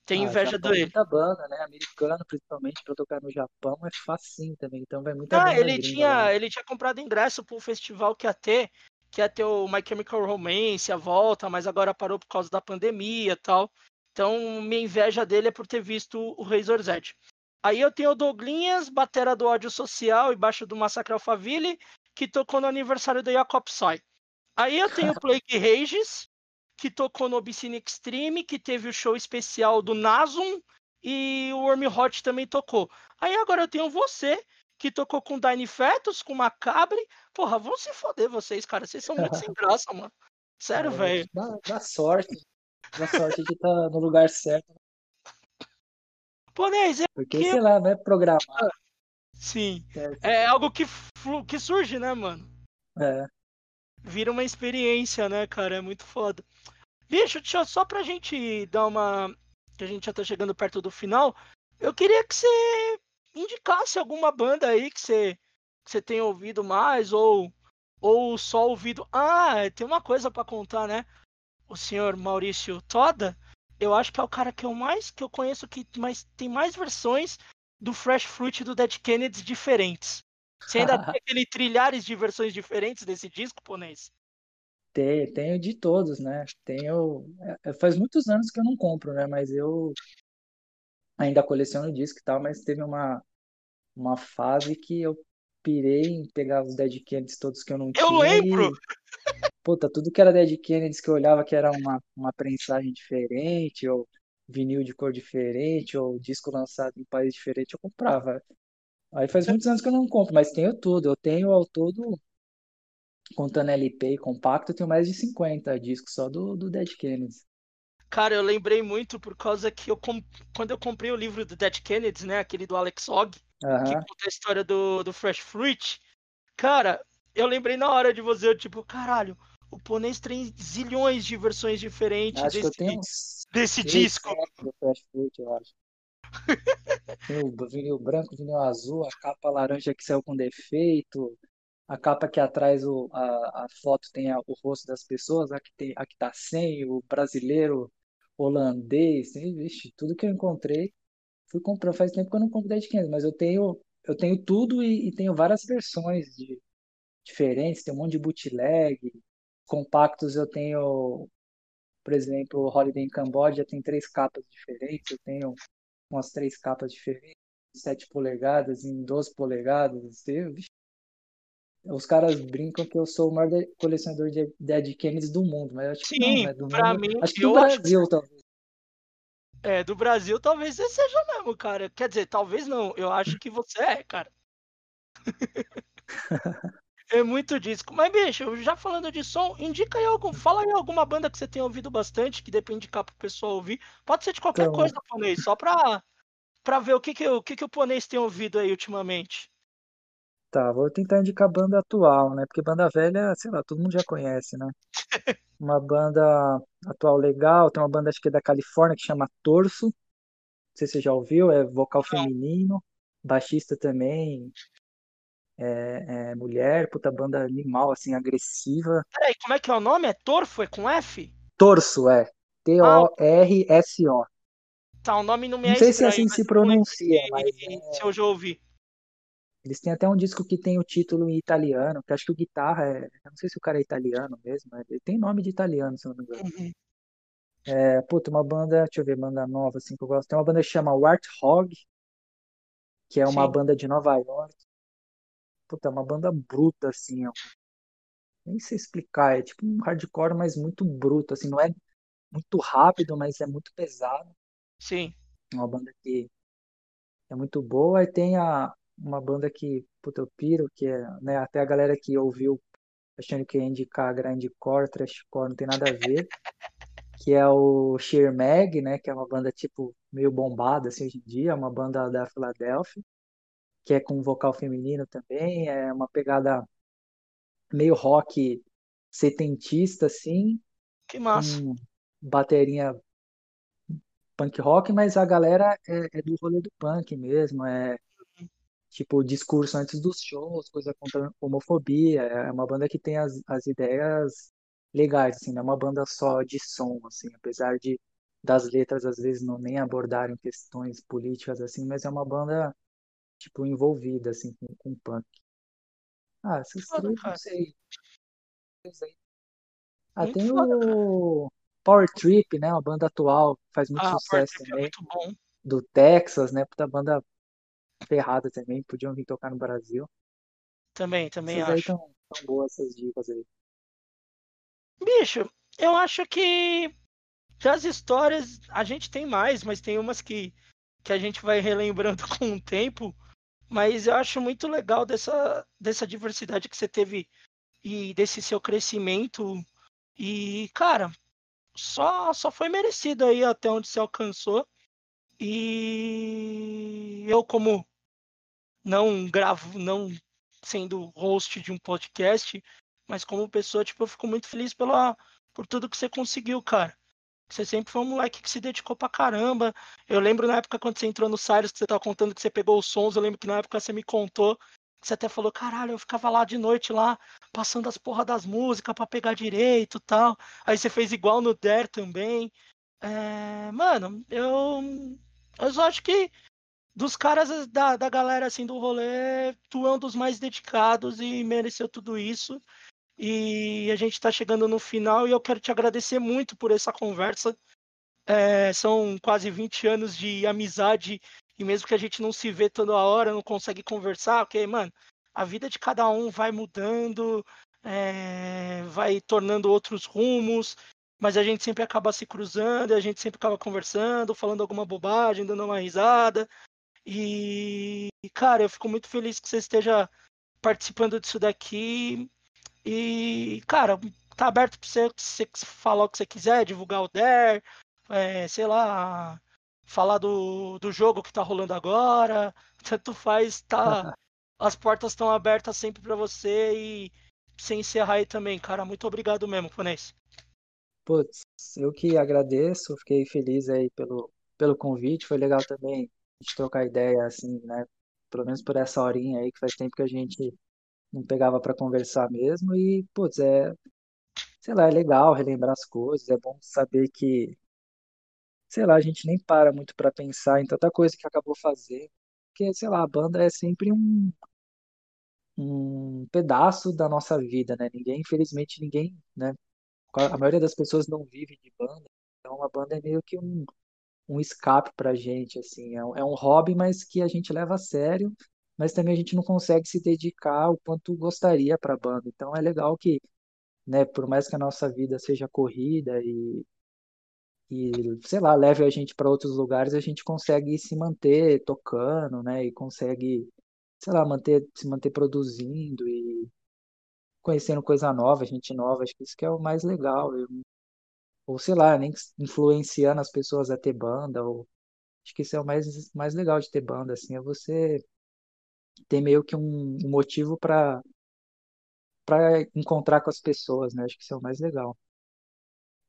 Speaker 2: Tenho
Speaker 3: Ah,
Speaker 2: inveja
Speaker 3: Japão,
Speaker 2: dele.
Speaker 3: muita banda, né? Americano, principalmente, pra tocar no Japão é facinho também. Então vai muita
Speaker 2: Ah,
Speaker 3: banda
Speaker 2: ele
Speaker 3: lá.
Speaker 2: tinha, ele tinha comprado ingresso para um festival que ia ter, que ia ter o My Chemical Romance, a volta, mas agora parou por causa da pandemia e tal. Então, minha inveja dele é por ter visto o Razor Z. Aí eu tenho o Douglinhas, batera do ódio social, embaixo do Massacre Alphaville, que tocou no aniversário do Jacob Soy. Aí eu tenho o (laughs) Plague Rages, que tocou no Obscene Extreme, que teve o show especial do Nasum, e o Worm Hot também tocou. Aí agora eu tenho você, que tocou com Dine Fetus, com Macabre. Porra, vão se foder vocês, cara. Vocês são muito (laughs) sem graça, mano. Sério, velho.
Speaker 3: dá, dá sorte, dá sorte de estar no lugar certo,
Speaker 2: Ponês, é
Speaker 3: porque,
Speaker 2: que.
Speaker 3: sei lá, não é programado.
Speaker 2: Sim.
Speaker 3: certo?
Speaker 2: É algo que, flu- que surge, né, mano?
Speaker 3: É.
Speaker 2: Vira uma experiência, né, cara? É muito foda. Bicho, deixa só pra gente dar uma. Que a gente já tá chegando perto do final. Eu queria que você indicasse alguma banda aí que você, que você tenha ouvido mais, ou, ou só ouvido. Ah, tem uma coisa pra contar, né? O senhor Maurício Toda, eu acho que é o cara que eu mais que eu conheço que mais, tem mais versões do Fresh Fruit do Dead Kennedys diferentes. Você ainda (laughs) tem aquele trilhares de versões diferentes desse disco, Ponês?
Speaker 3: Tenho, tenho de todos, né? Tenho. é, é, faz muitos anos que eu não compro, né? Mas eu ainda coleciono disco e tal, mas teve uma, uma fase que eu pirei em pegar os Dead Kennedys todos que eu não
Speaker 2: Eu
Speaker 3: tinha
Speaker 2: lembro!
Speaker 3: Puta, tudo que era Dead Kennedys que eu olhava que era uma, uma prensagem diferente, ou vinil de cor diferente, ou disco lançado em país diferente, eu comprava. Aí faz muitos anos que eu não compro, mas tenho tudo. Eu tenho ao todo contando LP e compacto, eu tenho mais de 50 discos só do, do Dead Kennedys.
Speaker 2: Cara, eu lembrei muito por causa que eu quando eu comprei o livro do Dead Kennedys, né, aquele do Alex Hogg,
Speaker 3: Aham.
Speaker 2: que conta a história do, do Fresh Fruit, cara, eu lembrei na hora de você, eu, tipo, caralho, o Ponês tem zilhões de versões diferentes
Speaker 3: Acho
Speaker 2: desse,
Speaker 3: uns
Speaker 2: desse disco.
Speaker 3: Fruit, eu acho. (laughs) Tem o vinil branco, vinil azul, a capa laranja que saiu com defeito, a capa que atrás o, a, a foto tem a- o rosto das pessoas, a que tem, a que tá sem, o brasileiro, holandês, tem, vixe, tudo que eu encontrei, fui comprando. Faz tempo que eu não compro Dead Kennedys, mas eu tenho, eu tenho tudo e, e tenho várias versões de, diferentes, tem um monte de bootleg, compactos eu tenho, por exemplo, o Holiday in Cambodia tem três capas diferentes, eu tenho umas três capas diferentes, 7 polegadas, em 12 polegadas, eu, os caras brincam que eu sou o maior de- colecionador de Dead Kennedys do mundo, mas eu acho que não,
Speaker 2: Sim,
Speaker 3: né? Do
Speaker 2: pra
Speaker 3: mundo,
Speaker 2: mim,
Speaker 3: acho que do
Speaker 2: eu acho
Speaker 3: Brasil, talvez.
Speaker 2: é, do Brasil talvez você seja mesmo, cara. Quer dizer, talvez não, eu acho que você é, cara. (laughs) É muito disco. Mas, bicho, já falando de som, indica aí algum. Fala aí alguma banda que você tem ouvido bastante, que depende de cá pro pessoal ouvir. Pode ser de qualquer
Speaker 3: Então,
Speaker 2: coisa, Ponês, só pra, pra ver o que, que, o que, que o Ponês tem ouvido aí ultimamente.
Speaker 3: tá, vou tentar indicar banda atual, né? Porque banda velha, sei lá, todo mundo já conhece, né? (laughs) Uma banda atual legal, tem uma banda acho que é da Califórnia que chama Torso, não sei se você já ouviu, é vocal feminino, baixista também, é, é mulher, puta banda animal, assim, agressiva.
Speaker 2: peraí, como é que é o nome? É Torfo? É com F?
Speaker 3: Torso, é, T-O-R-S-O.
Speaker 2: tá, o nome não me
Speaker 3: Não
Speaker 2: é
Speaker 3: sei se é
Speaker 2: estranho,
Speaker 3: assim se
Speaker 2: não lembro
Speaker 3: pronuncia, mas
Speaker 2: se, se eu já ouvi.
Speaker 3: eles têm até um disco que tem o título em italiano, que acho que o guitarra é, eu não sei se o cara é italiano mesmo, ele tem nome de italiano, se não me engano.
Speaker 2: Uhum.
Speaker 3: É, puta, uma banda, deixa eu ver, banda nova, assim, que eu gosto. Tem uma banda que chama Warthog, que é uma
Speaker 2: Sim,
Speaker 3: banda de Nova York. Puta, é uma banda bruta, assim, ó. Nem sei explicar, é tipo um hardcore, mas muito bruto, assim, não é muito rápido, mas é muito pesado.
Speaker 2: sim.
Speaker 3: É uma banda que é muito boa. E tem a, uma banda que, puta, eu piro, que é, né, até a galera que ouviu achando que ia indicar grindcore, thrashcore, não tem nada a ver. Que é o Sheer Mag, né, que é uma banda, tipo, meio bombada, assim, hoje em dia. É uma banda da Filadélfia, que é com vocal feminino também. É uma pegada meio rock setentista, assim,
Speaker 2: Que massa.
Speaker 3: com baterinha punk rock, mas a galera é, é do rolê do punk mesmo, é tipo discurso antes dos shows, coisa contra homofobia, é uma banda que tem as, as ideias legais, assim, não é uma banda só de som, assim, apesar de das letras às vezes não nem abordarem questões políticas assim, mas é uma banda tipo envolvida assim com, com punk. Ah, essas
Speaker 2: Foda,
Speaker 3: três, não
Speaker 2: cara.
Speaker 3: sei. Ah,
Speaker 2: Muito
Speaker 3: tem
Speaker 2: foda.
Speaker 3: o Power Trip, né? Uma banda atual, faz muito
Speaker 2: Ah, Power
Speaker 3: sucesso
Speaker 2: Trip é
Speaker 3: também,
Speaker 2: muito bom.
Speaker 3: do Texas, né? Puta banda ferrada também, podiam vir tocar no Brasil.
Speaker 2: Também, também
Speaker 3: Essas aí
Speaker 2: acho.
Speaker 3: tão, tão boas, essas dicas aí.
Speaker 2: Bicho, eu acho que das histórias a gente tem mais, mas tem umas que, que a gente vai relembrando (laughs) com o tempo. Mas eu acho muito legal dessa, dessa diversidade que você teve e desse seu crescimento. E, cara, só, só foi merecido aí até onde você alcançou. E eu, como não gravo, não sendo host de um podcast, mas como pessoa, tipo, eu fico muito feliz pela, por tudo que você conseguiu, cara. Você sempre foi um moleque que se dedicou pra caramba. Eu lembro na época quando você entrou no Cyrus, que você tava contando que você pegou os sons, eu lembro que na época você me contou, que você até falou, caralho, eu ficava lá de noite lá, passando as porra das músicas pra pegar direito tal. Aí você fez igual no Dare também. É, mano, eu, eu só acho que dos caras da, da galera assim do rolê, tu é um dos mais dedicados e mereceu tudo isso. E a gente está chegando no final e eu quero te agradecer muito por essa conversa. É, são quase 20 anos de amizade e mesmo que a gente não se vê toda hora, não consegue conversar, ok, mano, a vida de cada um vai mudando, é, vai tornando outros rumos, mas a gente sempre acaba se cruzando, a gente sempre acaba conversando, falando alguma bobagem, dando uma risada. E, cara, eu fico muito feliz que você esteja participando disso daqui. E, cara, tá aberto para você, você falar o que você quiser, divulgar o DER, é, sei lá, falar do, do jogo que tá rolando agora. (laughs) Tanto faz, tá. (laughs) as portas estão abertas sempre para você e sem encerrar aí também, cara. Muito obrigado mesmo, Fonês.
Speaker 3: Putz, eu que agradeço, fiquei feliz aí pelo, pelo convite, foi legal também a gente trocar ideia, assim, né? Pelo menos por essa horinha aí, que faz tempo que a gente não pegava para conversar mesmo, e, putz, é, sei lá, é legal relembrar as coisas, é bom saber que, sei lá, a gente nem para muito para pensar em tanta coisa que acabou fazendo, porque, sei lá, a banda é sempre um, um pedaço da nossa vida, né? Ninguém, infelizmente, ninguém, né? A maioria das pessoas não vive de banda, então a banda é meio que um, um escape pra gente, assim, é um, é um hobby, mas que a gente leva a sério, mas também a gente não consegue se dedicar o quanto gostaria para a banda. Então é legal que, né, por mais que a nossa vida seja corrida e e sei lá, leve a gente para outros lugares, a gente consegue se manter tocando, né, e consegue sei lá, manter, se manter produzindo e conhecendo coisa nova, gente nova, acho que isso que é o mais legal. Eu, ou sei lá, nem influenciando as pessoas a ter banda, ou acho que isso é o mais, mais legal de ter banda, assim, é você ter meio que um, um motivo para para encontrar com as pessoas, né? Acho que isso é o mais legal.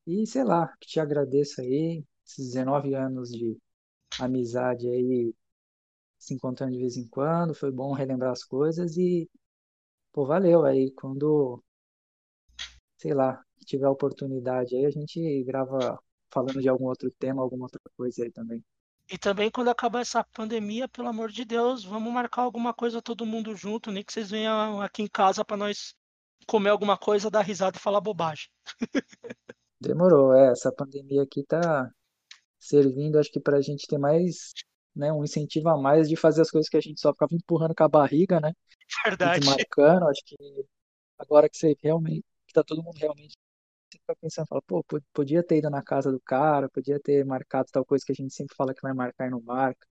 Speaker 3: E sei lá, que te agradeço aí, esses 19 anos de amizade aí, se encontrando de vez em quando, foi bom relembrar as coisas e, pô, valeu. Aí quando, sei lá, tiver oportunidade aí, a gente grava falando de algum outro tema, alguma outra coisa aí também.
Speaker 2: E também quando acabar essa pandemia, pelo amor de Deus, vamos marcar alguma coisa todo mundo junto, nem que vocês venham aqui em casa para nós comer alguma coisa, dar risada e falar bobagem.
Speaker 3: Demorou, é, essa pandemia aqui tá servindo, acho que pra gente ter mais né, um incentivo a mais de fazer as coisas que a gente só ficava empurrando com a barriga, né? (laughs)
Speaker 2: Verdade.
Speaker 3: marcando, acho que agora que você realmente, que tá todo mundo realmente fica pensando, fala, pô, podia ter ido na casa do cara, podia ter marcado tal coisa que a gente sempre fala que vai marcar e não marca.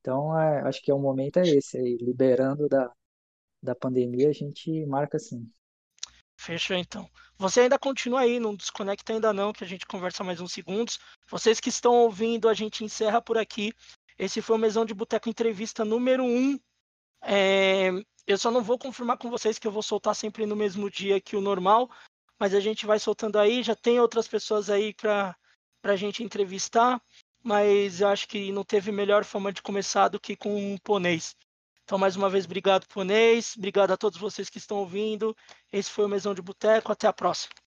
Speaker 3: Então, é, acho que é o momento é esse aí, liberando da, da pandemia, a gente marca assim.
Speaker 2: Fechou então. Você ainda continua aí, não desconecta ainda não, que a gente conversa mais uns segundos. Vocês que estão ouvindo, a gente encerra por aqui. Esse foi o Mesão de Boteco Entrevista número 1. Um. É, eu só não vou confirmar com vocês que eu vou soltar sempre no mesmo dia que o normal, mas a gente vai soltando aí. Já tem outras pessoas aí para a gente entrevistar, mas eu acho que não teve melhor forma de começar do que com o Ponês. Então, mais uma vez, obrigado, Ponês. Obrigado a todos vocês que estão ouvindo. Esse foi o Mesão de Boteco. Até a próxima.